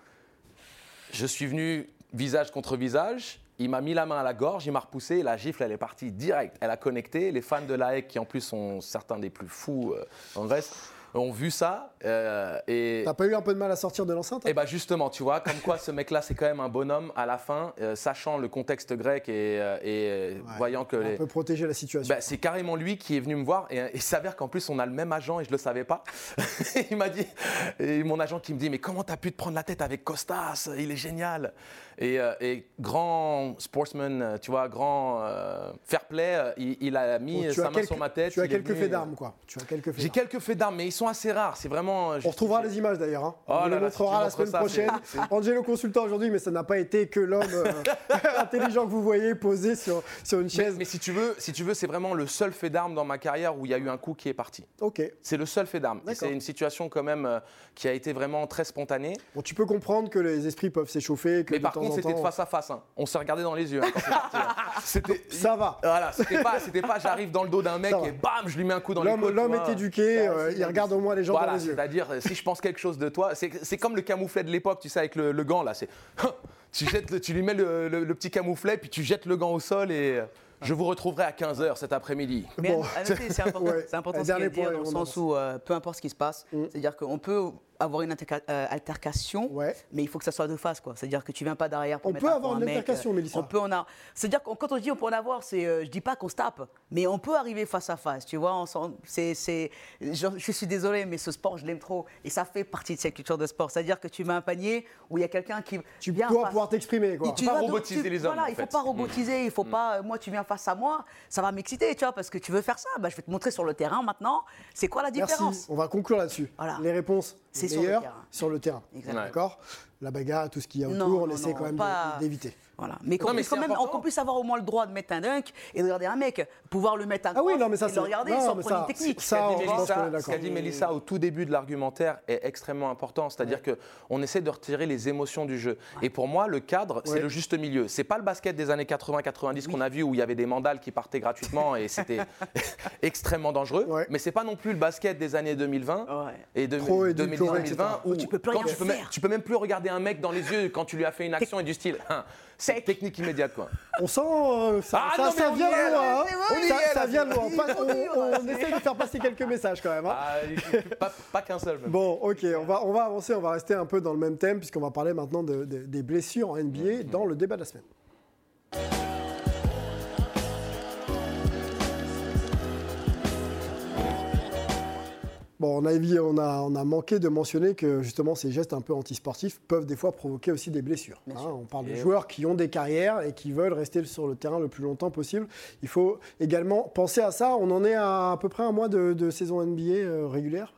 Je suis venu visage contre visage. Il m'a mis la main à la gorge, il m'a repoussé. La gifle, elle est partie direct. Elle a connecté. Les fans de l'AEC, qui en plus sont certains des plus fous euh, en Grèce, ont vu ça. euh, et
T'as pas eu un peu de mal à sortir de l'enceinte hein?
Et bah justement, tu vois, comme quoi ce mec-là, c'est quand même un bonhomme à la fin, euh, sachant le contexte grec et, euh, et,
Ouais.
voyant que
On
les,
peut protéger la situation.
bah, c'est carrément lui qui est venu me voir et il s'avère qu'en plus on a le même agent et je le savais pas. il m'a dit, et mon agent qui me dit mais comment t'as pu te prendre la tête avec Costas? Il est génial. Et, et grand sportsman, tu vois, grand euh, fair play, il, il a mis
Donc,
sa main sur ma tête.
Tu as quelques
venu,
faits d'armes quoi. Tu as quelques faits
J'ai quelques faits d'armes, mais ils sont assez rares. C'est vraiment. euh,
On retrouvera les images d'ailleurs. Hein.
Oh
On
là
les
là,
montrera la semaine
ça,
prochaine. Angelo consultant aujourd'hui, mais ça n'a pas été que l'homme euh, intelligent que vous voyez posé sur, sur une chaise.
mais si tu veux, si tu veux, c'est vraiment le seul fait d'armes dans ma carrière où il y a eu un coup qui est parti.
Ok.
C'est le seul fait d'armes. C'est une situation quand même euh, qui a été vraiment très spontanée.
Bon, tu peux comprendre que les esprits peuvent s'échauffer.
Mais par
temps
contre, c'était de face à face. hein. On s'est regardé dans les yeux. hein, quand c'est parti, hein.
Ça va.
Voilà, c'était pas, c'était pas j'arrive dans le dos d'un mec et bam, je lui mets un coup dans les
L'homme est éduqué, euh, il regarde au moins les gens
Voilà,
dans les yeux.
c'est-à-dire, euh, si je pense quelque chose de toi, c'est, c'est comme le camouflet de l'époque, tu sais, avec le, le gant, là. C'est, tu, jettes le- tu lui mets le, le- le petit camouflet, puis tu jettes le gant au sol et euh, je vous retrouverai à 15h cet après-midi.
Mais
Bon.
c'est important,
Ouais.
c'est important ce qu'il y a
dernier
à dire
point,
dans le sens où euh, peu importe ce qui se passe,
Mm.
c'est-à-dire qu'on peut avoir une euh, altercation,
Ouais.
mais il faut que ça soit de face, quoi. C'est-à-dire que tu viens pas derrière. Pour
On
mettre
peut
un
avoir une
mec,
altercation,
euh,
Mélissa.
On peut en avoir. C'est-à-dire que quand on dit on peut en avoir, c'est, euh, je dis pas qu'on se tape, mais on peut arriver face à face. Tu vois, c'est, c'est, je, je suis désolé, mais ce sport, je l'aime trop, et ça fait partie de cette culture de sport. C'est-à-dire que tu mets un panier où il y a quelqu'un qui
Tu dois
face.
pouvoir t'exprimer, quoi.
Et tu
pas robotiser
tu-
les hommes,
Voilà,
en
il faut
fait.
pas robotiser, il faut pas. euh, Moi, tu viens face à moi, ça va m'exciter, tu vois, parce que tu veux faire ça. Bah, je vais te montrer sur le terrain maintenant. C'est quoi la différence?
Merci. On va conclure là-dessus.
Voilà.
Les réponses
C'est
les
sur le
meilleures
terrain.
sur le terrain. D'accord? La bagarre, tout ce qu'il y a autour, on essaie quand même d'éviter.
Voilà. Mais qu'on puisse avoir au moins le droit de mettre un dunk et de regarder un mec, pouvoir le mettre un
Ah oui, non, mais ça,
et le regarder
non,
sans une technique.
ça,
Ce qu'a dit Mélissa-
qu'on est
ce
d'accord.
qu'a dit Mélissa au tout début de l'argumentaire est extrêmement important. C'est-à-dire que qu'on essaie de retirer les émotions du jeu. Et pour moi, le cadre, c'est
Ouais.
le juste milieu. C'est pas le basket des années 80-90 qu'on a vu où il y avait des mandales qui partaient gratuitement et c'était extrêmement dangereux.
Ouais.
Mais c'est pas non plus le basket des années 2020
Ouais.
et de,
Trop
2010,
édulcoré,
2020
etc.
où
tu peux plus
quand
rien
tu peux, même,
faire.
tu peux même plus regarder un mec dans les yeux quand tu lui as fait une action et du style. hein, Technique immédiate quoi.
On sent euh, ça,
Ah
ça,
non, mais
ça
on
vient
y est,
de loin. hein.
on y
Ça,
est,
ça
là,
vient de loin.
On
essaie de faire passer quelques messages quand même. hein.
Ah, pas pas qu'un seul. même.
Bon, ok, on va, on va avancer, on va rester un peu dans le même thème, puisqu'on va parler maintenant de- de- des blessures en NBA dans le débat de la semaine. Bon, on a, évi- on, a, on a manqué de mentionner que justement ces gestes un peu antisportifs peuvent des fois provoquer aussi des blessures. Hein. on parle de joueurs qui ont des carrières et qui veulent rester sur le terrain le plus longtemps possible. Il faut également penser à ça. On en est à à peu près un mois de, de saison NBA euh, régulière,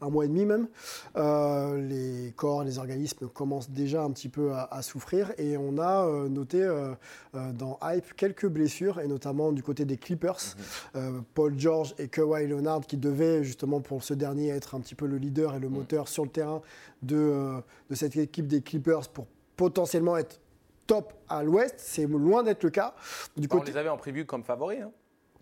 un mois et demi même. Euh, les corps, les organismes commencent déjà un petit peu à, à souffrir et on a euh, noté euh, dans Hype quelques blessures et notamment du côté des Clippers, Euh, Paul George et Kawhi Leonard qui devaient justement pour ce dernier être un petit peu le leader et le moteur sur le terrain de, de cette équipe des Clippers pour potentiellement être top à l'ouest. C'est loin d'être le cas. Du
Bah, on
côté,
les avait en prévu comme favoris. hein.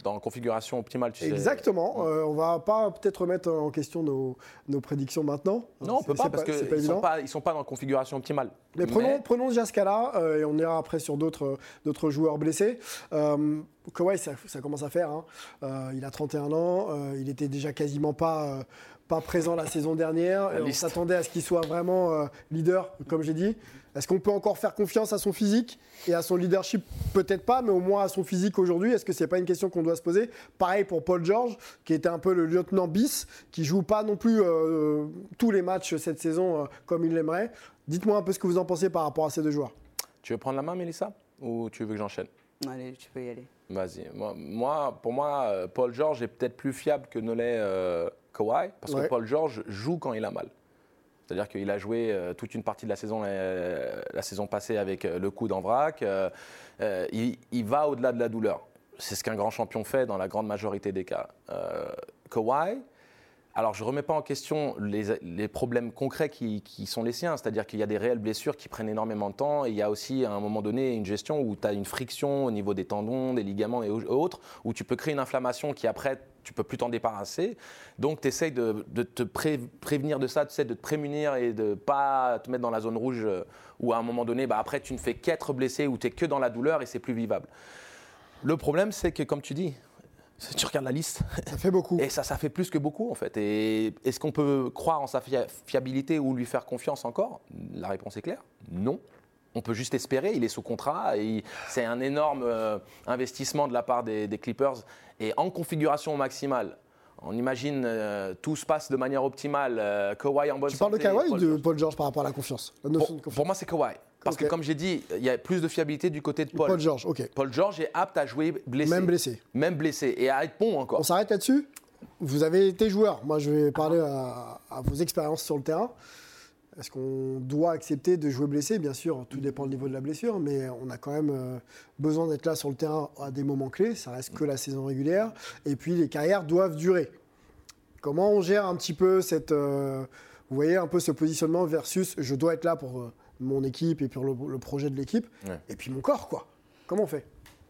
Dans la configuration optimale, tu sais.
Exactement. Euh, on va pas peut-être remettre en question nos, nos prédictions maintenant.
Non, on peut pas parce qu'ils ne sont sont pas dans la configuration optimale.
Mais prenons, prenons déjà ce cas-là, euh, et on ira après sur d'autres d'autres joueurs blessés. Euh, Kawhi, ça, ça commence à faire. hein. Euh, il a 31 ans, euh, il était déjà quasiment pas, pas présent la saison dernière.
La
et on s'attendait à ce qu'il soit vraiment euh, leader, comme j'ai dit. Est-ce qu'on peut encore faire confiance à son physique et à son leadership? Peut-être pas, mais au moins à son physique aujourd'hui. Est-ce que c'est pas une question qu'on doit se poser? Pareil pour Paul George, qui était un peu le lieutenant bis, qui joue pas non plus euh, tous les matchs cette saison euh, comme il l'aimerait. Dites-moi un peu ce que vous en pensez par rapport à ces deux joueurs.
Tu veux prendre la main, Mélissa Ou tu veux que j'enchaîne?
Allez, tu peux y aller.
Vas-y. Moi, moi, pour moi, Paul George est peut-être plus fiable que ne l'est euh, Kawhi, parce
Ouais.
que Paul George joue quand il a mal. C'est-à-dire qu'il a joué euh, toute une partie de la saison, euh, la saison passée avec euh, le coude en vrac. il, il va au-delà de la douleur. C'est ce qu'un grand champion fait dans la grande majorité des cas. Kawhi, alors je ne remets pas en question les, les problèmes concrets qui, qui sont les siens, c'est-à-dire qu'il y a des réelles blessures qui prennent énormément de temps et il y a aussi à un moment donné une gestion où tu as une friction au niveau des tendons, des ligaments et au- autres, où tu peux créer une inflammation qui après tu peux plus t'en débarrasser. Donc tu essayes de, de te pré- prévenir de ça, tu de te prémunir et de pas te mettre dans la zone rouge euh, où à un moment donné, bah, après tu ne fais qu'être blessé ou tu es que dans la douleur et c'est plus vivable. Le problème c'est que comme tu dis, tu regardes la liste,
Ça fait beaucoup.
et ça, ça fait plus que beaucoup en fait. Et est-ce qu'on peut croire en sa fia- fiabilité ou lui faire confiance encore? La réponse est claire, non. On peut juste espérer, il est sous contrat, et c'est un énorme euh, investissement de la part des, des Clippers. Et en configuration maximale, on imagine euh, tout se passe de manière optimale, euh, Kawhi en bonne
Tu parles de
santé,
Kawhi ou
Paul
de
George.
Paul George par rapport à la confiance La
pour,
de confiance?
pour moi, c'est Kawhi. Parce que comme j'ai dit, il y a plus de fiabilité du côté de Paul.
Paul George, ok.
Paul George est apte à jouer blessé.
Même blessé.
Même blessé. Et à être bon encore.
On s'arrête là-dessus Vous avez été joueur. Moi, je vais parler à, à vos expériences sur le terrain. Est-ce qu'on doit accepter de jouer blessé? Bien sûr, tout dépend du niveau de la blessure, mais on a quand même euh, besoin d'être là sur le terrain à des moments clés. Ça reste que la saison régulière. Et puis, les carrières doivent durer. Comment on gère un petit peu cette. euh, vous voyez un peu ce positionnement versus je dois être là pour euh, mon équipe et pour le, le projet de l'équipe.
Ouais.
Et puis mon corps, quoi? Comment on fait?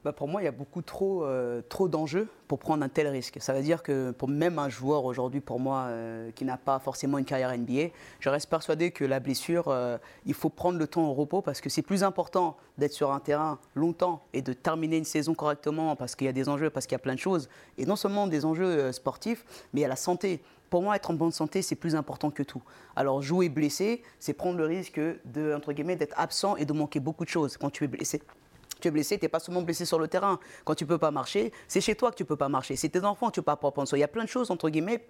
Bah, pour moi, il y a beaucoup trop, euh, trop d'enjeux pour prendre un tel risque. Ça veut dire que pour même un joueur aujourd'hui, pour moi, euh, qui n'a pas forcément une carrière NBA, je reste persuadé que la blessure, euh, il faut prendre le temps au repos parce que c'est plus important d'être sur un terrain longtemps et de terminer une saison correctement parce qu'il y a des enjeux, parce qu'il y a plein de choses. Et non seulement des enjeux sportifs, mais a la santé. pour moi, être en bonne santé, c'est plus important que tout. Alors, jouer blessé, c'est prendre le risque d'être absent et de manquer beaucoup de choses quand tu es blessé tu es blessé, tu n'es pas seulement blessé sur le terrain. Quand tu peux pas marcher, c'est chez toi que tu peux pas marcher. C'est tes enfants que tu peux pas prendre soin. Il y a plein de choses, entre guillemets,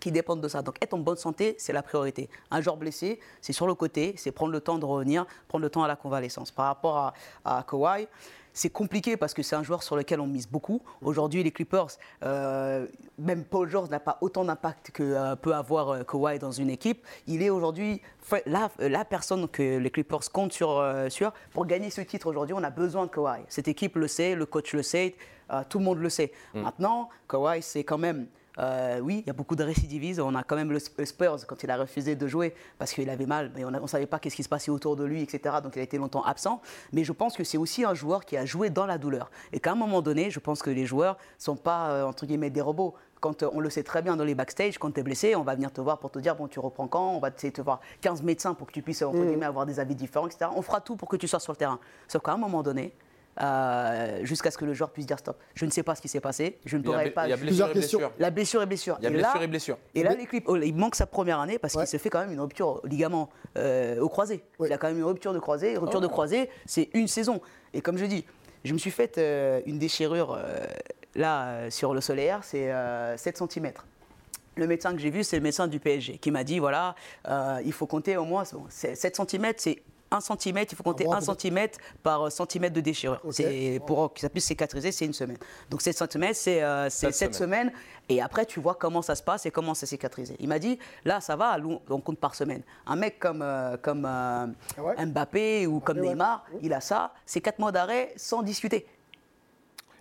qui dépendent de ça. Donc être en bonne santé, c'est la priorité. Un joueur blessé, c'est sur le côté, c'est prendre le temps de revenir, prendre le temps à la convalescence. Par rapport à, à c'est compliqué parce que c'est un joueur sur lequel on mise beaucoup. Aujourd'hui, les Clippers, euh, même Paul George n'a pas autant d'impact que euh, peut avoir euh, Kawhi dans une équipe. Il est aujourd'hui la, la, personne que les Clippers comptent sur, sur pour gagner ce titre aujourd'hui. On a besoin de Kawhi. Cette équipe le sait, le coach le sait, tout le monde le sait. Mm. Maintenant, Kawhi, c'est quand même euh, oui, il y a beaucoup de récidivistes. On a quand même le Spurs quand il a refusé de jouer parce qu'il avait mal, mais on ne savait pas qu'est-ce qui se passait autour de lui, etc. Donc il a été longtemps absent. Mais je pense que c'est aussi un joueur qui a joué dans la douleur. Et qu'à un moment donné, je pense que les joueurs ne sont pas, euh, entre guillemets, des robots quand euh, on le sait très bien dans les backstage, quand tu es blessé, on va venir te voir pour te dire bon, tu reprends quand? On va essayer de te voir 15 médecins pour que tu puisses entre mm. guillemets, avoir des avis différents, etc. On fera tout pour que tu sois sur le terrain. Sauf qu'à un moment donné, euh, jusqu'à ce que le joueur puisse dire stop. Je ne sais pas ce qui s'est passé. Je ne pourrais pas.
Il y a blessure et blessure.
La blessure et blessure.
Il y a blessure et blessure.
Et là, l'équipe, oh, il manque sa première année parce qu'il se fait quand même une rupture au ligament euh, au croisé. Il a quand même une rupture de croisé. Une rupture de oh. croisé, c'est une saison. Et comme je dis, je me suis fait euh, une déchirure là sur le solaire, c'est 7 cm. Le médecin que j'ai vu, c'est le médecin du PSG qui m'a dit voilà, il faut compter au moins 7 cm, c'est 1 cm, il faut compter 1 cm par centimètre de déchirure. C'est Pour que ça puisse cicatriser, c'est une semaine. Donc 7 cm, c'est euh, 7 semaines. Et après, tu vois comment ça se passe et comment ça cicatrise. Il m'a dit, là, ça va, on compte par semaine. Un mec comme, euh, comme euh, ah Mbappé ou comme Neymar, il a ça, c'est 4 mois d'arrêt sans discuter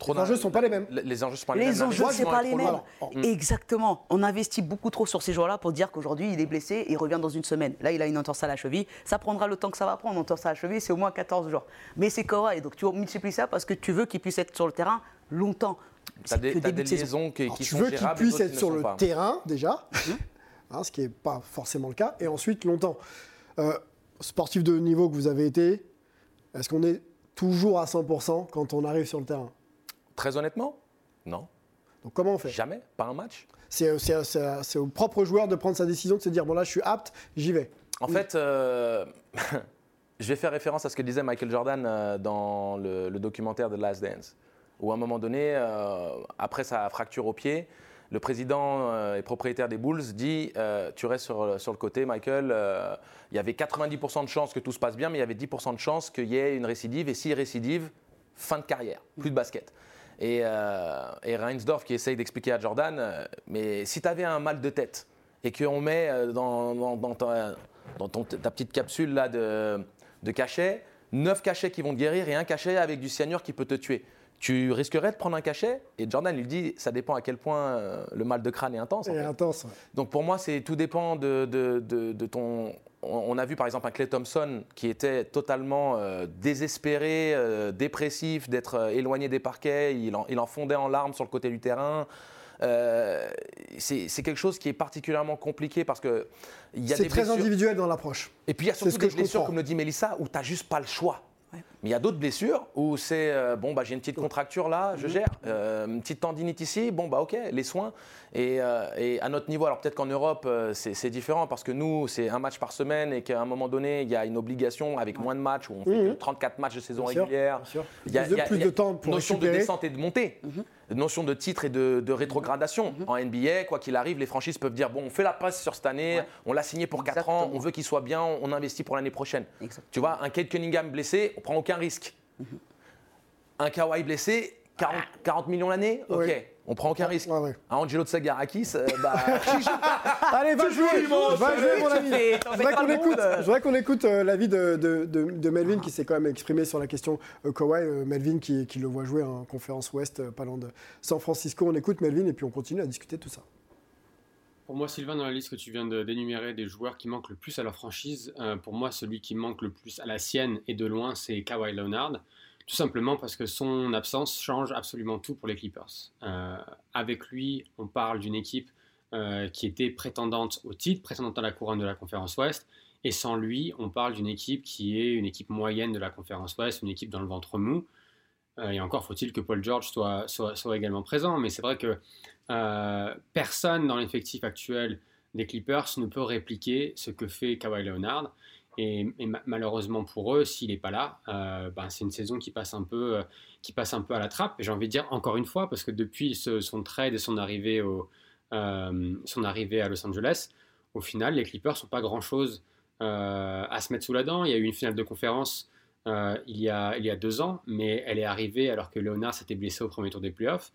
les enjeux ne sont pas les mêmes.
Les enjeux sont pas
les,
les
mêmes. enjeux ne sont pas les mêmes. Exactement. On investit beaucoup trop sur ces joueurs-là pour dire qu'aujourd'hui, il est blessé et il revient dans une semaine. Là, il a une entorse à la cheville. Ça prendra le temps que ça va prendre. Une entorse à la cheville, c'est au moins 14 jours. Mais c'est Et Donc, tu multiplies ça parce que tu veux qu'il puisse être sur le terrain longtemps.
Tu as des, des liaisons qui, qui
tu veux qu'il puisse être sur le terrain, déjà, hein, ce qui n'est pas forcément le cas, et ensuite longtemps. Euh, sportif de niveau que vous avez été, est-ce qu'on est toujours à 100% quand on arrive sur le terrain?
Très honnêtement, non.
Donc comment on fait?
Jamais, pas un match.
C'est au propre joueur de prendre sa décision, de se dire, bon là je suis apte, j'y vais.
En fait, euh, je vais faire référence à ce que disait Michael Jordan euh, dans le, documentaire The Last Dance, où à un moment donné, euh, après sa fracture au pied, le président et propriétaire des Bulls dit Tu restes sur, sur, le côté, Michael. il y avait 90% de chances que tout se passe bien, mais il y avait 10% de chances qu'il y ait une récidive. Et s'il récidive, fin de carrière, plus de basket. Et, euh, et Reinsdorf qui essaye d'expliquer à Jordan, euh, mais si tu avais un mal de tête et qu'on met euh, dans, dans, ta, dans ta, petite capsule là de, de cachet, 9 cachets qui vont te guérir et un cachet avec du cyanure qui peut te tuer. Tu risquerais de prendre un cachet? Et Jordan lui dit, ça dépend à quel point le mal de crâne est intense.
intense.
Donc pour moi, c'est tout dépend de, de, de ton on a vu par exemple un Clay Thompson qui était totalement euh, désespéré, euh, dépressif d'être euh, éloigné des parquets, il en, fondait en larmes sur le côté du terrain. c'est quelque chose qui est particulièrement compliqué parce que
il y a C'est très individuel dans l'approche.
Et puis il y a surtout des blessures, comme le dit Mélissa, où tu n'as juste pas le choix. Mais il y a d'autres blessures où c'est euh, bon, bah, j'ai une petite contracture là, je mhm. gère. Euh, une petite tendinite ici, bon, bah ok, les soins. Et, euh, à notre niveau, alors peut-être qu'en Europe, c'est différent parce que nous, c'est un match par semaine et qu'à un moment donné, il y a une obligation avec moins de matchs où on fait 34 mhm. matchs de saison régulière.
Il y a, plus de temps pour
notion de descente et de montée. Mhm notion de titre et de, rétrogradation. Mhm. En NBA, quoi qu'il arrive, les franchises peuvent dire bon, on fait la passe sur cette année, on l'a signé pour 4 ans, on veut qu'il soit bien, on investit pour l'année prochaine. Tu vois, un Kate Cunningham blessé, on prend aucun risque. Mhm. Un Kawhi blessé, 40, millions l'année Ok. On prend aucun risque. Un Angelo de Sagarakis, euh, bah...
Allez, va jouer, va jouer mon ami. Je voudrais qu'on écoute, euh, l'avis de, de, Melvin qui s'est quand même exprimé sur la question euh, Kawhi. Melvin qui, qui, le voit jouer en conférence Ouest, pas loin de San Francisco. On écoute Melvin et puis on continue à discuter tout ça.
Pour moi, Sylvain, dans la liste que tu viens d'énumérer des joueurs qui manquent le plus à leur franchise, pour moi, celui qui manque le plus à la sienne et de loin, c'est Kawhi Leonard. Tout simplement parce que son absence change absolument tout pour les Clippers. Euh, avec lui, on parle d'une équipe euh, qui était prétendante au titre, prétendante à la couronne de la conférence Ouest. Et sans lui, on parle d'une équipe qui est une équipe moyenne de la conférence Ouest, une équipe dans le ventre mou. Euh, et encore faut-il que Paul George soit, soit, également présent. Mais c'est vrai que personne dans l'effectif actuel des Clippers ne peut répliquer ce que fait Kawhi Leonard. Et, malheureusement pour eux, s'il n'est pas là, euh, ben c'est une saison qui passe un peu, qui passe un peu à la trappe. J'ai envie de dire encore une fois, parce que depuis son trade et son arrivée, au, son arrivée à Los Angeles, au final, les Clippers sont pas grand-chose à se mettre sous la dent. Il y a eu une finale de conférence euh, il, y a, il y a deux ans, mais elle est arrivée alors que Leonard s'était blessé au premier tour des playoffs.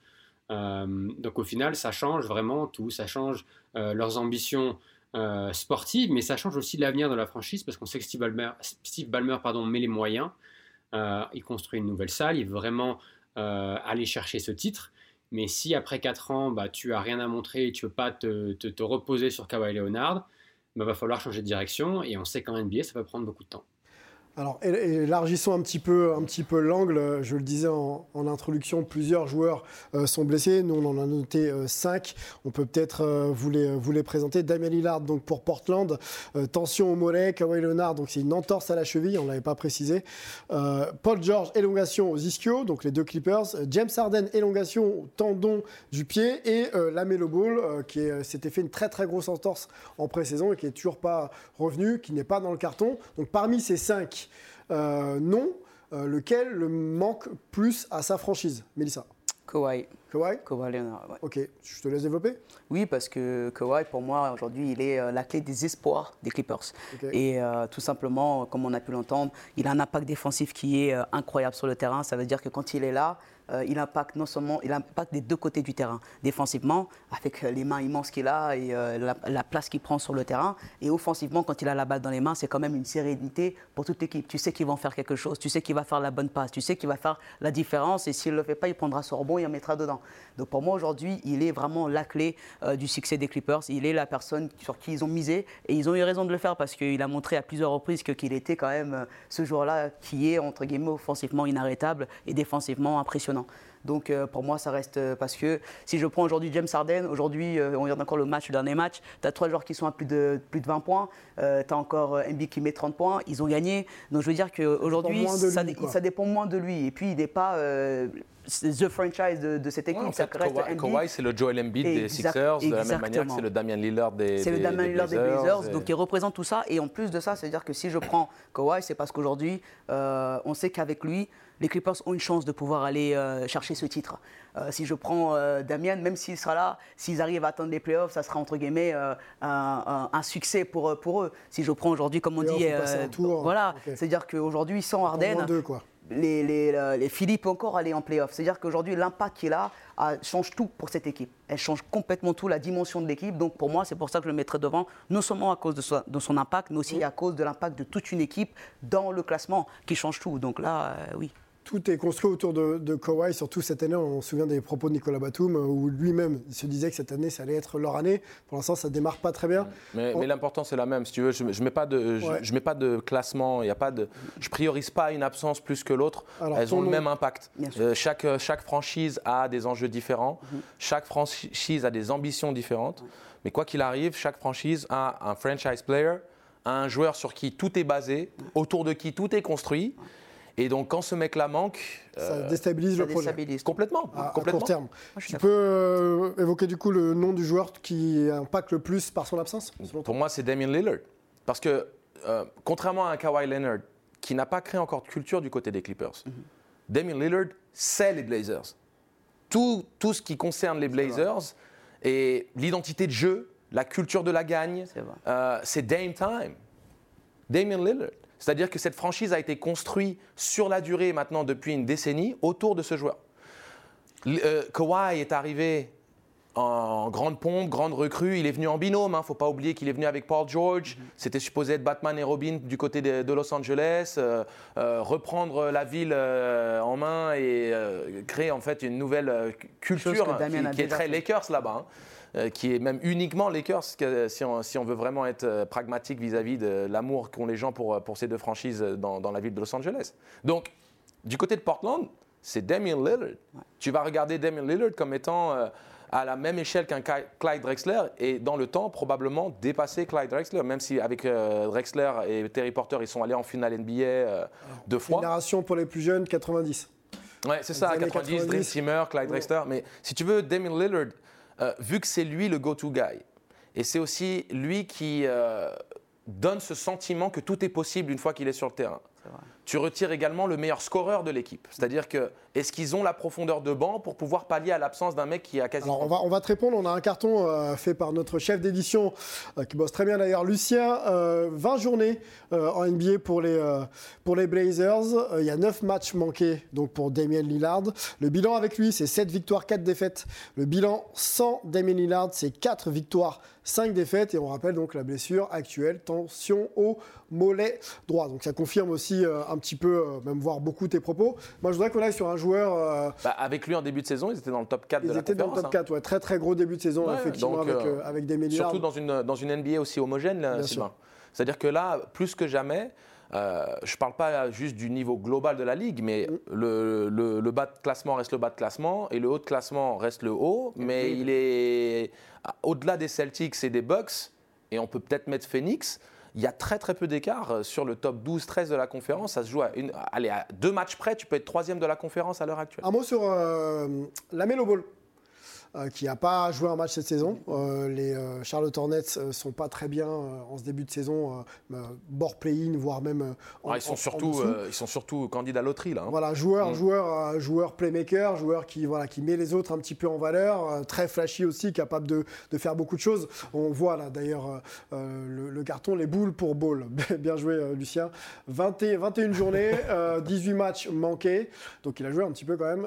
Euh, donc au final, ça change vraiment tout. Ça change euh, leurs ambitions sportives, mais ça change aussi l'avenir de la franchise parce qu'on sait que Steve Ballmer, Steve Ballmer pardon, met les moyens. il construit une nouvelle salle, il veut vraiment aller chercher ce titre. Mais si après 4 ans, bah, tu as rien à montrer et tu ne veux pas te, te, reposer sur Kawhi Leonard, il bah, va falloir changer de direction. Et on sait qu'en NBA, ça va prendre beaucoup de temps.
Alors, élargissons un petit peu, peu l'angle. Je le disais en, introduction, plusieurs joueurs euh, sont blessés. Nous, on en a noté 5. Euh, on peut peut-être euh, vous, les, présenter. Damien Lillard, donc pour Portland. tension au mollet. Kawhi Leonard, donc c'est une entorse à la cheville. On ne l'avait pas précisé. Paul George, élongation aux ischios, donc les deux Clippers. James Harden, élongation au tendon du pied. Et Lamelo Ball, qui s'était fait une très très grosse entorse en pré-saison et qui n'est toujours pas revenu, qui n'est pas dans le carton. Donc parmi ces 5, euh, non, euh, lequel le manque plus à sa franchise Mélissa?
Kawhi.
Kawhi?
Kawhi Leonard,
Ok, je te laisse développer?
Oui, parce que Kawhi, pour moi, aujourd'hui, il est euh, la clé des espoirs des Clippers. Et tout simplement, comme on a pu l'entendre, il a un impact défensif qui est incroyable sur le terrain. Ça veut dire que quand il est là, euh, il impacte non seulement il des deux côtés du terrain, défensivement, avec les mains immenses qu'il a et euh, la, place qu'il prend sur le terrain, et offensivement, quand il a la balle dans les mains, c'est quand même une sérénité pour toute l'équipe. Tu sais qu'ils vont faire quelque chose, tu sais qu'il va faire la bonne passe, tu sais qu'il va faire la différence, et s'il ne le fait pas, il prendra son rebond et il en mettra dedans. Donc pour moi, aujourd'hui, il est vraiment la clé euh, du succès des Clippers. Il est la personne sur qui ils ont misé, et ils ont eu raison de le faire parce qu'il a montré à plusieurs reprises qu'il était quand même ce jour-là qui est, entre guillemets, offensivement inarrêtable et défensivement impressionnant. Donc euh, pour moi, ça reste euh, parce que si je prends aujourd'hui James Harden, aujourd'hui, euh, on regarde encore le match, le dernier match, tu as trois joueurs qui sont à plus de, plus de 20 points, tu as encore MB qui met 30 points, ils ont gagné. Donc je veux dire qu'aujourd'hui, ça, ça, dépend moins de lui. Et puis il n'est pas the franchise de, cette équipe.
ça reste Kawhi, c'est le Joel Embiid des Sixers, de la même manière que c'est le Damian Lillard des
C'est le Damian Lillard des Blazers, donc
il
représente tout ça. Et en plus de ça, c'est-à-dire que si je prends Kawhi, c'est parce qu'aujourd'hui, on sait qu'avec lui, les Clippers ont une chance de pouvoir aller euh, chercher ce titre. Euh, si je prends euh, Damien, même s'il sera là, s'ils arrivent à atteindre les playoffs, ça sera entre guillemets un, succès pour, pour eux. Si je prends aujourd'hui, comme on dit, voilà, c'est-à-dire qu'aujourd'hui, sans Harden, les, les, les, Philippe encore aller en playoff. C'est-à-dire qu'aujourd'hui, l'impact qu'il a, change tout pour cette équipe. Elle change complètement tout, la dimension de l'équipe. Donc pour moi, c'est pour ça que je le mettrai devant, non seulement à cause de, de son impact, mais aussi à cause de l'impact de toute une équipe dans le classement qui change tout. Donc là, oui
tout est construit autour de, de, Kawhi, surtout cette année. On se souvient des propos de Nicolas Batum, où lui-même se disait que cette année, ça allait être leur année. Pour l'instant, ça ne démarre pas très bien.
Mais, l'important, c'est la même. Si tu veux, je ne mets, pas de, je, mets pas de classement, y a pas de, je ne priorise pas une absence plus que l'autre. Elles ont le même impact. Euh, chaque, chaque franchise a des enjeux différents. Mhm. Chaque franchise a des ambitions différentes. Mais quoi qu'il arrive, chaque franchise a un franchise player, un joueur sur qui tout est basé, autour de qui tout est construit. Et donc, quand ce mec-là manque.
Ça euh, déstabilise le projet.
Complètement.
À,
complètement.
court terme. tu peux euh, évoquer du coup le nom du joueur qui impacte le plus par son absence
Pour moi, c'est Damien Lillard. Parce que, euh, contrairement à un Kawhi Leonard, qui n'a pas créé encore de culture du côté des Clippers, mhm. Damien Lillard, c'est les Blazers. Tout, tout ce qui concerne les Blazers et l'identité de jeu, la culture de la gagne, c'est Dame Time. Damien Lillard. C'est-à-dire que cette franchise a été construite sur la durée maintenant depuis une décennie autour de ce joueur. Euh, Kawhi est arrivé en grande pompe, grande recrue. Il est venu en binôme. Il hein. ne faut pas oublier qu'il est venu avec Paul George. Mm-hmm. C'était supposé être Batman et Robin du côté de, Los Angeles, euh, euh, reprendre la ville en main et créer en fait une nouvelle culture qui, est très Lakers là-bas. Hein. Euh, qui est même uniquement Lakers, si on, si on veut vraiment être euh, pragmatique vis-à-vis de l'amour qu'ont les gens pour, pour ces deux franchises dans, dans, la ville de Los Angeles. Donc, du côté de Portland, c'est Damien Lillard. Tu vas regarder Damien Lillard comme étant euh, à la même échelle qu'un Clyde Drexler et dans le temps probablement dépasser Clyde Drexler, même si avec Drexler et Terry Porter ils sont allés en finale NBA deux fois.
Génération pour les plus jeunes, 90.
Ouais, c'est ça,
Les années
90, Dream
90.
Simmer, Clyde Drexler. Mais si tu veux, Damien Lillard, euh, vu que c'est lui le go-to guy, et c'est aussi lui qui euh, donne ce sentiment que tout est possible une fois qu'il est sur le terrain. Tu retires également le meilleur scoreur de l'équipe. C'est-à-dire que est-ce qu'ils ont la profondeur de banc pour pouvoir pallier à l'absence d'un mec qui a quasiment.
On va, on va te répondre, on a un carton euh, fait par notre chef d'édition euh, qui bosse très bien d'ailleurs, Lucien. Euh, 20 journées euh, en NBA pour les, pour les Blazers. Il y a 9 matchs manqués donc pour Damien Lillard. Le bilan avec lui, c'est 7 victoires, 4 défaites. Le bilan sans Damien Lillard, c'est 4 victoires, 5 défaites. Et on rappelle donc la blessure actuelle, tension au mollet droit. Donc ça confirme aussi un petit peu, euh, même voire beaucoup tes propos. Moi je voudrais qu'on aille sur un joueur... euh,
Bah, avec lui en début de saison, ils étaient dans le top 4 de
ils
la
étaient dans le top
hein.
4, ouais. très très gros début de saison,
Ouais,
effectivement,
donc,
avec,
euh,
avec Damien Lillard.
Surtout dans une, dans une NBA aussi homogène, là, Sylvain. C'est-à-dire que là, plus que jamais, euh, je ne parle pas juste du niveau global de la ligue, mais
Mm.
le, le- le bas de classement reste le bas de classement et le haut de classement reste le haut, mais il est au-delà des Celtics et des Bucks, et on peut peut-être mettre Phoenix. Il y a très très peu d'écart euh, sur le top 12-13 de la conférence. Ça se joue à, une, à deux matchs près, tu peux être troisième de la conférence à l'heure actuelle.
Un mot sur euh, la Melo Ball. Euh, qui n'a pas joué un match cette saison. Euh, les euh, Charlotte Hornets ne sont pas très bien en ce début de saison, euh, bord play-in, voire même euh, en,
Ah, ils, sont
en-
surtout, ils sont surtout candidats à loterie là. hein.
Voilà, joueur,
Mm.
joueur, joueur playmaker, joueur qui, voilà, qui met les autres un petit peu en valeur, très flashy aussi, capable de, de faire beaucoup de choses. On voit là d'ailleurs le, le carton, les boules pour ball. Bien joué Lucien. 20 et- 21 journées, euh, 18 matchs manqués, donc il a joué un petit peu quand même.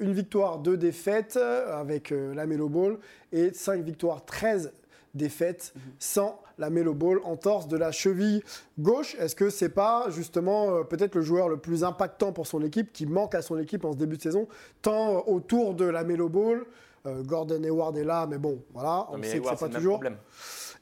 Une victoire, deux défaites avec la Melo Ball et 5 victoires, 13 défaites sans la Melo Ball en torse de la cheville gauche. Est-ce que c'est pas justement euh, peut-être le joueur le plus impactant pour son équipe qui manque à son équipe en ce début de saison, tant euh, autour de la Melo Ball? Euh, Gordon Hayward est là, mais bon, voilà, on
Non,
sait que c'est pas
le
toujours.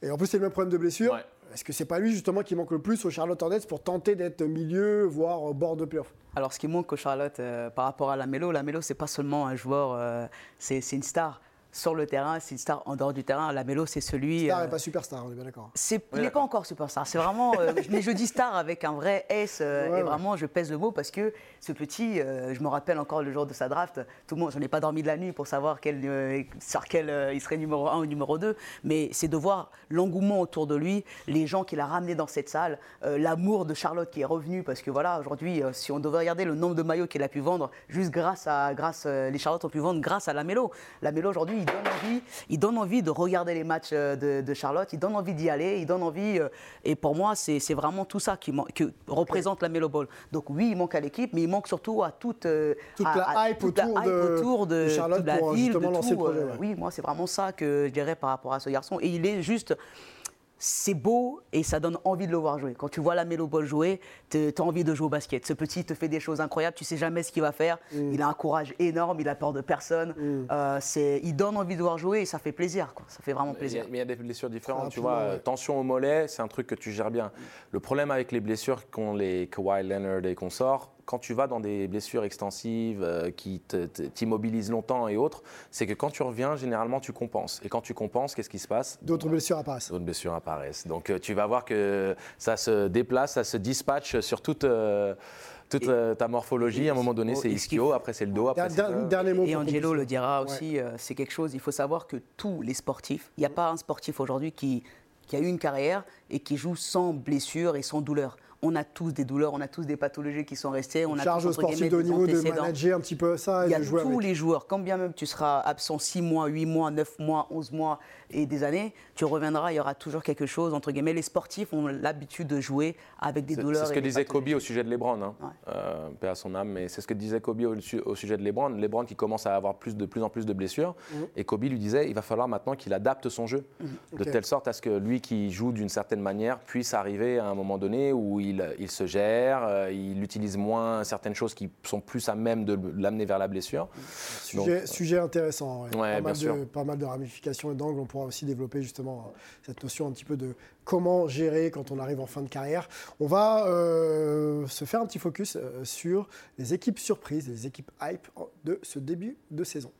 Et en plus, c'est le même problème de blessure.
Ouais.
Est-ce que c'est pas lui justement qui manque le plus au Charlotte Hornets pour tenter d'être milieu, voire euh, bord de playoff?
Alors, ce qui manque au Charlotte euh, par rapport à la Melo, la Melo, c'est pas seulement un joueur, euh, c'est une star sur le terrain, c'est une star en dehors du terrain. La Melo, c'est celui.
Star
euh,
et pas superstar, on est bien d'accord.
c'est,
Oui,
il n'est pas encore superstar. C'est vraiment. euh, mais je dis star avec un vrai S. euh,
Ouais,
et
ouais.
vraiment, je pèse le mot parce que ce petit, euh, je me rappelle encore le jour de sa draft. Tout le monde, j'en ai pas dormi de la nuit pour savoir quel, euh, sur quel euh, il serait numéro 1 ou numéro 2. Mais c'est de voir l'engouement autour de lui, les gens qu'il a ramenés dans cette salle, euh, l'amour de Charlotte qui est revenu. Parce que voilà, aujourd'hui, euh, si on devait regarder le nombre de maillots qu'il a pu vendre, juste grâce à. Grâce, euh, les Charlotte ont pu vendre grâce à la Mélo. La Mélo, aujourd'hui, il donne envie. Il donne envie de regarder les matchs euh, de, de Charlotte, il donne envie d'y aller, il donne envie. euh, et pour moi, c'est vraiment tout ça qui que représente la Melo Ball. Donc oui, il manque à l'équipe, mais il manque surtout à toute, euh,
Toute
à-
la
à
hype
toute la
autour
hype
de-
autour de,
de Charlotte
toute la
pour,
ville,
justement
de
le projet, ouais.
Oui, moi, c'est vraiment ça que je dirais par rapport à ce garçon. Et il est juste. C'est beau et ça donne envie de le voir jouer. Quand tu vois la Melo Ball jouer, tu as envie de jouer au basket. Ce petit te fait des choses incroyables, tu sais jamais ce qu'il va faire.
Mm.
Il a un courage énorme, il a peur de personne. Euh, c'est- il donne envie de voir jouer et ça fait plaisir. Quoi. Ça fait vraiment plaisir.
a, mais il y a des blessures différentes,
Ah,
tu vois. euh,
ouais.
Tension au mollet, c'est un truc que tu gères bien. Le problème avec les blessures qu'ont les Kawhi Leonard et consorts, quand tu vas dans des blessures extensives euh, qui t'immobilisent longtemps et autres, c'est que quand tu reviens, généralement, tu compenses. Et quand tu compenses, qu'est-ce qui se passe?
D'autres blessures apparaissent.
D'autres blessures apparaissent. Donc euh, tu vas voir que ça se déplace, ça se dispatche sur toute, euh, toute
Et-
ta morphologie. À un moment donné, c'est ischio,
faut-
après c'est le dos, après
dernier mot
Et Angelo le dira
Ouais.
aussi, euh, c'est quelque chose, il faut savoir que tous les sportifs, il n'y a pas un sportif aujourd'hui qui, qui a eu une carrière et qui joue sans blessure et sans douleur. On a tous des douleurs, on a tous des pathologies qui sont restées, on a
Charge
tous,
aux sportifs de haut niveau de
antécédents.
manager un petit peu ça
Il y
et
a
de jouer
tous
avec.
les joueurs, quand bien même tu seras absent 6 mois, 8 mois, 9 mois, 11 mois et des années, tu reviendras, il y aura toujours quelque chose, entre guillemets. Les sportifs ont l'habitude de jouer avec des douleurs.
c'est ce
et
que disait. Kobe au sujet de LeBron, hein.
Ouais.
Euh, paix à son âme, mais c'est ce que disait Kobe au, su- au sujet de LeBron. LeBron qui commence à avoir plus de plus en plus de blessures, et Kobe lui disait il va falloir maintenant qu'il adapte son jeu, de
Mhm. Ok.
telle sorte à ce que lui qui joue d'une certaine manière puisse arriver à un moment donné où il, il se gère, euh, il utilise moins certaines choses qui sont plus à même de l'amener vers la blessure.
Sujet,
Donc,
sujet intéressant. ouais.
Ouais,
pas, mal de, pas mal de ramifications et d'angles. On pourra aussi développer justement euh, cette notion un petit peu de comment gérer quand on arrive en fin de carrière. On va euh, se faire un petit focus euh, sur les équipes surprises, les équipes hype de ce début de saison.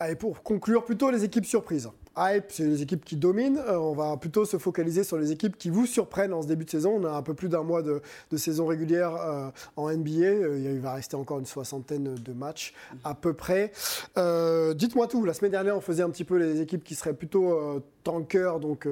Allez, pour conclure, plutôt les équipes surprises. Hype, c'est les équipes qui dominent. Euh, on va plutôt se focaliser sur les équipes qui vous surprennent en ce début de saison. On a un peu plus d'un mois de, saison régulière euh, en NBA. Euh, il va rester encore une soixantaine de matchs à peu près. Dites-moi tout. La semaine dernière, on faisait un petit peu les équipes qui seraient plutôt tanker, donc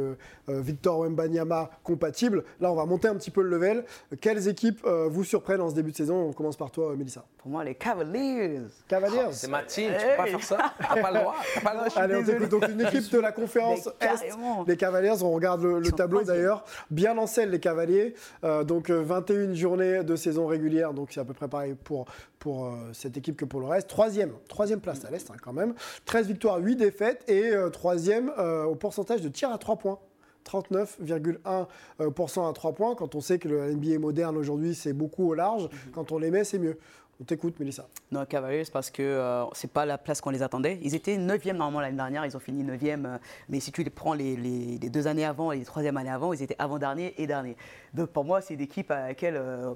Victor Wembanyama compatible. Là, on va monter un petit peu le level. Quelles équipes vous surprennent en ce début de saison? On commence par toi, Mélissa.
Pour moi, les Cavaliers.
Cavaliers.
c'est ma team, tu peux pas faire ça. T'as pas le droit. Pas le droit.
Allez, on. Donc une équipe de la conférence Est, les Cavaliers, on regarde le, tableau d'ailleurs, bien en selle les Cavaliers. Euh, donc 21 euh, journées de saison régulière, donc c'est à peu près pareil pour, pour euh, cette équipe que pour le reste. Troisième, troisième place à l'Est hein, quand même. 13 victoires, 8 défaites et troisième au pourcentage de tir à 3 points. 39,1% à 3 points. Quand on sait que le NBA moderne aujourd'hui, c'est beaucoup au large, mhm. quand on les met, c'est mieux. On t'écoute, Mélissa.
Non, Cavaliers, parce que euh, c'est pas la place qu'on les attendait. Ils étaient 9e normalement l'année dernière, ils ont fini 9e. Euh, mais si tu les prends les, les, deux années avant et les troisième années avant, ils étaient avant-dernier et dernier. Donc pour moi, c'est une équipe à laquelle. Euh,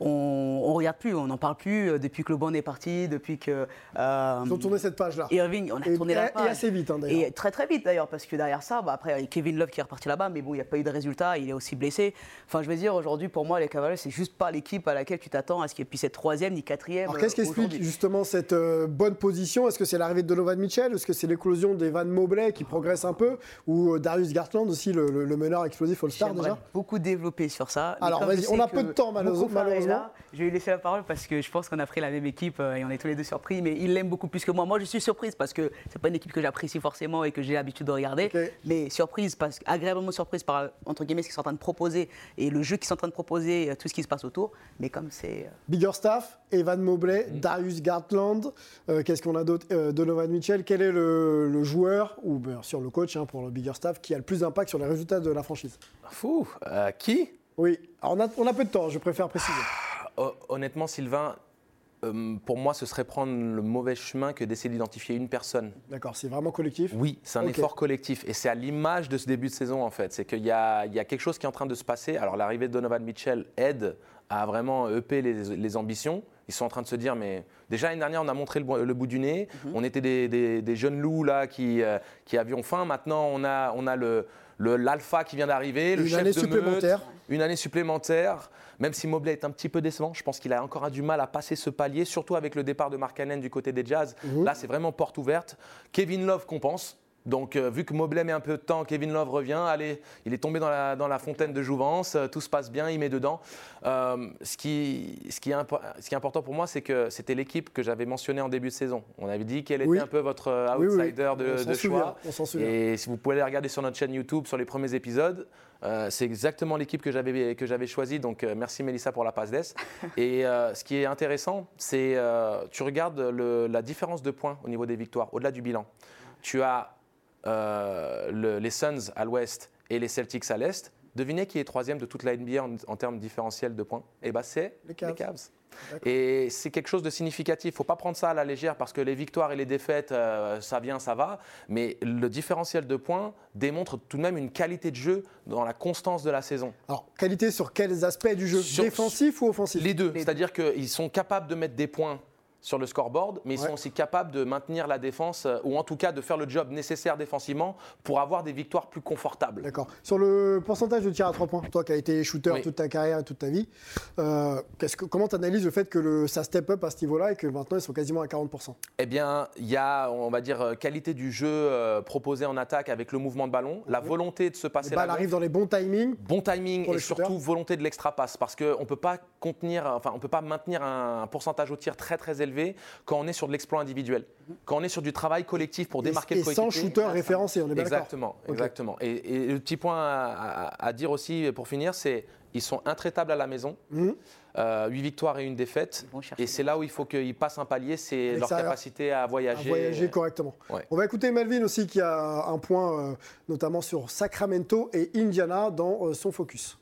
on ne regarde plus, on n'en parle plus euh, depuis que le band est parti, depuis que.
Euh, Ils ont tourné cette page-là.
Irving, on a tourné la page.
Et assez vite, hein, d'ailleurs.
Et très très vite d'ailleurs, parce que derrière ça, bah, après, Kevin Love qui est reparti là-bas, mais bon, il n'y a pas eu de résultat, il est aussi blessé. Enfin, je veux dire, aujourd'hui, pour moi, les Cavaliers, c'est juste pas l'équipe à laquelle tu t'attends à ce qu'ils puissent être troisième ni quatrième.
Alors, qu'est-ce qui explique justement cette euh, bonne position? Est-ce que c'est l'arrivée de Donovan Mitchell? Est-ce que c'est l'éclosion d'Evan Mobley qui progresse un peu? Ou Darius Gartland aussi, le, meneur explosif All-Star déjà?
beaucoup développé sur ça.
Alors, vas-y, on a peu de temps, malheureusement.
Je vais laisser la parole parce que je pense qu'on a pris la même équipe euh, et on est tous les deux surpris. Mais il l'aime beaucoup plus que moi. Moi, je suis surprise parce que c'est pas une équipe que j'apprécie forcément et que j'ai l'habitude de regarder. Mais surprise, parce, agréablement surprise par entre guillemets ce qu'ils sont en train de proposer et le jeu qu'ils sont en train de proposer, euh, tout ce qui se passe autour. Mais comme c'est. Euh,
Bigger staff, Evan Mobley, mm. Darius Gartland. Qu'est-ce qu'on a d'autre Donovan Mitchell. Quel est le, joueur, ou bien sûr le coach hein, pour le Bigger staff, qui a le plus d'impact sur les résultats de la franchise?
Fou Qui?
Oui, on, a, on a peu de temps, je préfère préciser.
Honnêtement, Sylvain, euh, pour moi, ce serait prendre le mauvais chemin que d'essayer d'identifier une personne.
D'accord, c'est vraiment collectif
Oui, c'est un effort collectif. Et c'est à l'image de ce début de saison, en fait. C'est qu'il y, a, quelque chose qui est en train de se passer. Alors, l'arrivée de Donovan Mitchell aide à vraiment EP les, ambitions. Ils sont en train de se dire, mais déjà l'année dernière, on a montré le, bout du nez. Mhm. On était des, jeunes loups là qui, euh, qui avions faim. Maintenant, on a, on a le l'alpha qui vient d'arriver, le
une
chef
année
de
supplémentaire.
une année supplémentaire. Même si Mobley est un petit peu décevant, je pense qu'il a encore du mal à passer ce palier, surtout avec le départ de Mark Cannon du côté des Jazz. Mhm. Là, c'est vraiment porte ouverte. Kevin Love compense. Donc, euh, vu que Mobley met un peu de temps, Kevin Love revient. Allez, il est tombé dans la, dans la fontaine de jouvence. Euh, tout se passe bien, il met dedans. Euh, ce, qui, ce, qui est ce qui est important pour moi, c'est que c'était l'équipe que j'avais mentionnée en début de saison. On avait dit qu'elle était un peu votre outsider de, de choix. Et si vous pouvez aller regarder sur notre chaîne YouTube, sur les premiers épisodes, c'est exactement l'équipe que j'avais que j'avais choisie. Donc merci Mélissa pour la passe d'ess. Et ce qui est intéressant, c'est tu regardes la différence de points au niveau des victoires, au-delà du bilan. Tu as euh, les Suns à l'ouest et les Celtics à l'est, devinez qui est troisième de toute la NBA en, termes différentiels de points? Eh bien, c'est les Cavs. Et c'est quelque chose de significatif. Il ne faut pas prendre ça à la légère parce que les victoires et les défaites, euh, ça vient, ça va. Mais le différentiel de points démontre tout de même une qualité de jeu dans la constance de la saison.
Alors, qualité sur quels aspects du jeu? Défensif ou offensif?
Les deux. C'est-à-dire qu'ils sont capables de mettre des points sur le scoreboard, mais ils sont aussi capables de maintenir la défense, euh, ou en tout cas de faire le job nécessaire défensivement pour avoir des victoires plus confortables.
D'accord. Sur le pourcentage de tir à 3 points, toi qui as été shooter toute ta carrière et toute ta vie, euh, que, comment tu analyses le fait que le, ça step up à ce niveau-là et que maintenant ils sont quasiment à 40%
Eh bien, il y a, on va dire, euh, qualité du jeu proposé en attaque avec le mouvement de ballon, la volonté de se passer
la balle arrive dans les bons timings.
Bon timing et surtout volonté de l'extra passe parce qu'on ne peut pas contenir, enfin, on peut pas maintenir un pourcentage au tir très très élevé quand on est sur de l'exploit individuel, quand on est sur du travail collectif pour démarquer le
coéquipier. Et sans shooter référencé, on est bien
Exactement, exactement. Et, le petit point à, dire aussi pour finir, c'est ils sont intraitables à la maison. Mmh. Euh, 8 victoires et une défaite. Et c'est là où il faut qu'ils passent un palier, c'est leur capacité à voyager.
À voyager correctement. On va écouter Melvin aussi qui a un point euh, notamment sur Sacramento et Indiana dans euh, son focus.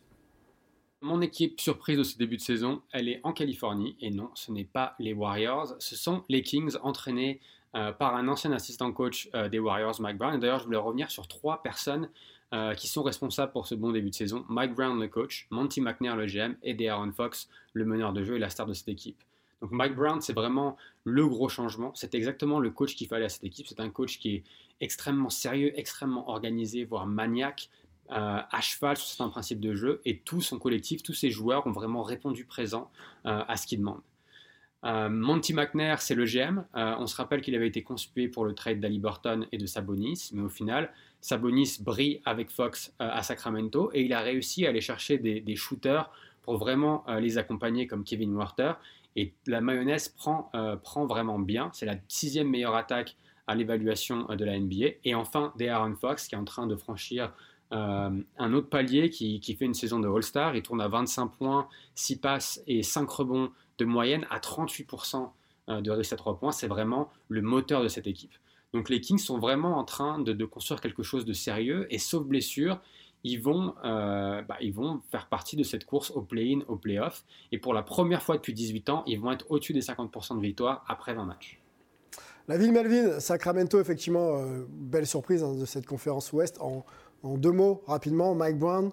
Mon équipe surprise de ce début de saison, elle est en Californie. Et non, ce n'est pas les Warriors, ce sont les Kings entraînés euh, par un ancien assistant coach euh, des Warriors, Mike Brown. Et d'ailleurs, je voulais revenir sur trois personnes euh, qui sont responsables pour ce bon début de saison. Mike Brown, le coach, Monty McNair, le GM, et Aaron Fox, le meneur de jeu et la star de cette équipe. Donc Mike Brown, c'est vraiment le gros changement. C'est exactement le coach qu'il fallait à cette équipe. C'est un coach qui est extrêmement sérieux, extrêmement organisé, voire maniaque, euh, à cheval sur certains principes de jeu. Et tout son collectif, tous ses joueurs ont vraiment répondu présent euh, à ce qu'il demande. Euh, Monty McNair, c'est le GM. on se rappelle qu'il avait été conspué pour le trade d'Ali Burton et de Sabonis, mais au final, Sabonis brille avec Fox à Sacramento et il a réussi à aller chercher des, des shooters pour vraiment les accompagner comme Kevin Werther. Et la mayonnaise prend, prend vraiment bien. C'est la sixième meilleure attaque à l'évaluation de la NBA. Et enfin, Aaron Fox qui est en train de franchir euh, un autre palier qui, fait une saison de All-Star. Il tourne à 25 points, 6 passes et 5 rebonds de moyenne à 38% euh, de réussite à 3 points. C'est vraiment le moteur de cette équipe. Donc les Kings sont vraiment en train de, construire quelque chose de sérieux et sauf blessure, ils vont, euh, bah, ils vont faire partie de cette course au play-in, au play-off. Et pour la première fois depuis 18 ans, ils vont être au-dessus des 50% de victoire après 20 matchs.
La ville Melvin, Sacramento, effectivement, belle surprise hein, de cette conférence Ouest en, en deux mots, rapidement, Mike Brown,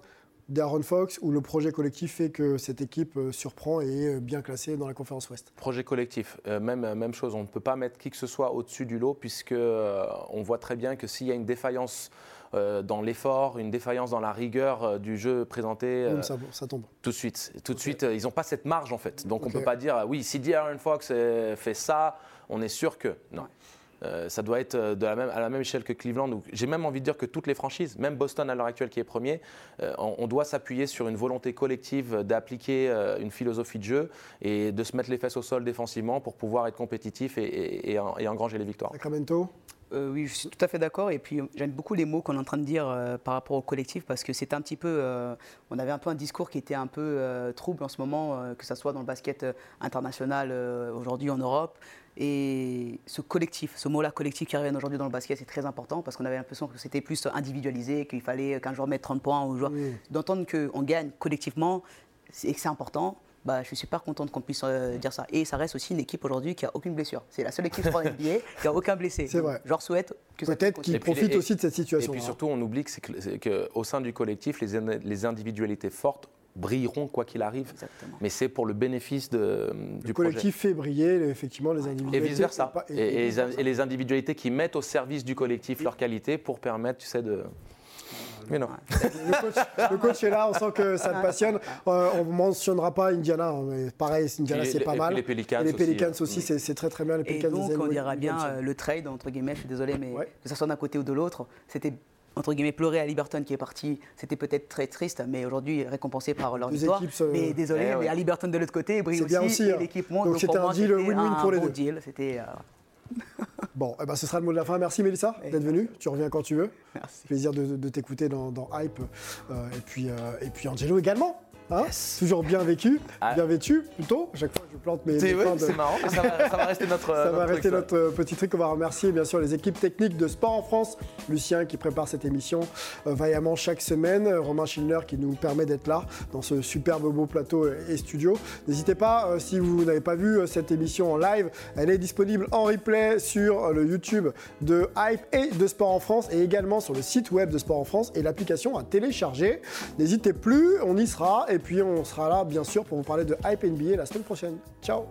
Darren Fox, où le projet collectif fait que cette équipe euh, surprend et est euh, bien classée dans la conférence Ouest
Projet collectif, euh, même, même chose, on ne peut pas mettre qui que ce soit au-dessus du lot, puisqu'on voit très bien que s'il y a une défaillance dans l'effort, une défaillance dans la rigueur du jeu présenté.
ça, tombe.
Tout de suite. Tout de suite, ils n'ont pas cette marge en fait. Donc on ne peut pas dire, oui, si Darren Fox fait ça, on est sûr que. Non. Euh, ça doit être euh, de la même, à la même échelle que Cleveland. J'ai même envie de dire que toutes les franchises, même Boston à l'heure actuelle qui est premier, euh, on, doit s'appuyer sur une volonté collective d'appliquer une philosophie de jeu et de se mettre les fesses au sol défensivement pour pouvoir être compétitif et, et, engranger les victoires.
Sacramento?
Oui, je suis tout à fait d'accord. Et puis, j'aime beaucoup les mots qu'on est en train de dire par rapport au collectif parce que c'est un petit peu. on avait un peu un discours qui était un peu trouble en ce moment, que ce soit dans le basket international aujourd'hui en Europe. Et ce collectif, ce mot-là collectif qui revient aujourd'hui dans le basket, c'est très important parce qu'on avait l'impression que c'était plus individualisé, qu'il fallait qu'un joueur mette 30 points au joueur. D'entendre qu'on gagne collectivement et que c'est important, bah, je suis super contente qu'on puisse euh, dire ça. Et ça reste aussi une équipe aujourd'hui qui a aucune blessure. C'est la seule équipe en NBA qui a aucun blessé.
C'est vrai.
Je leur souhaite que
Peut-être qu'ils profitent aussi de cette situation.
Et puis surtout, on oublie qu'au sein du collectif, les, les individualités fortes brilleront quoi qu'il arrive. Mais c'est pour le bénéfice de,
du le collectif fait briller effectivement les individualités.
Et vice versa. Et, les individualités qui mettent au service du collectif leur qualité pour permettre, tu sais, de.
Mais non. Le coach, est là, on sent que ça te passionne. Euh, on ne mentionnera pas Indiana, hein, mais pareil, Indiana c'est pas mal.
Et les Pelicans,
les Pelicans aussi, c'est très très bien. Les Pelicans,
et donc on dira bien euh, le trade, entre guillemets, je suis désolé, mais que ce soit d'un côté ou de l'autre, c'était entre guillemets, pleurer à Liberton qui est parti, c'était peut-être très triste, mais aujourd'hui récompensé par leur victoire. Mais désolé, eh mais à Liberton de l'autre côté, brille aussi,
bien aussi, hein.
l'équipe monte.
Donc c'était un deal win-win pour les deux.
Deal, c'était... Euh,
bon, eh ben, ce sera le mot de la fin. Merci Mélissa d'être venue. Tu reviens quand tu veux.
Merci.
Plaisir de, t'écouter dans, Hype. Euh, et, puis, euh, et puis Angelo également. Hein Toujours bien vécu, ah. bien vêtu plutôt. À chaque fois, je plante mes.
C'est marrant, ça va, rester notre.
ça va rester notre euh, petit truc. On va remercier bien sûr les équipes techniques de Sport en France. Lucien qui prépare cette émission euh, vaillamment chaque semaine. Romain Schindler qui nous permet d'être là dans ce superbe beau plateau et studio. N'hésitez pas, euh, si vous n'avez pas vu cette émission en live, elle est disponible en replay sur le YouTube de Hype et de Sport en France et également sur le site web de Sport en France et l'application à télécharger. N'hésitez plus, on y sera. Et puis on sera là, bien sûr, pour vous parler de Hype NBA la semaine prochaine. Ciao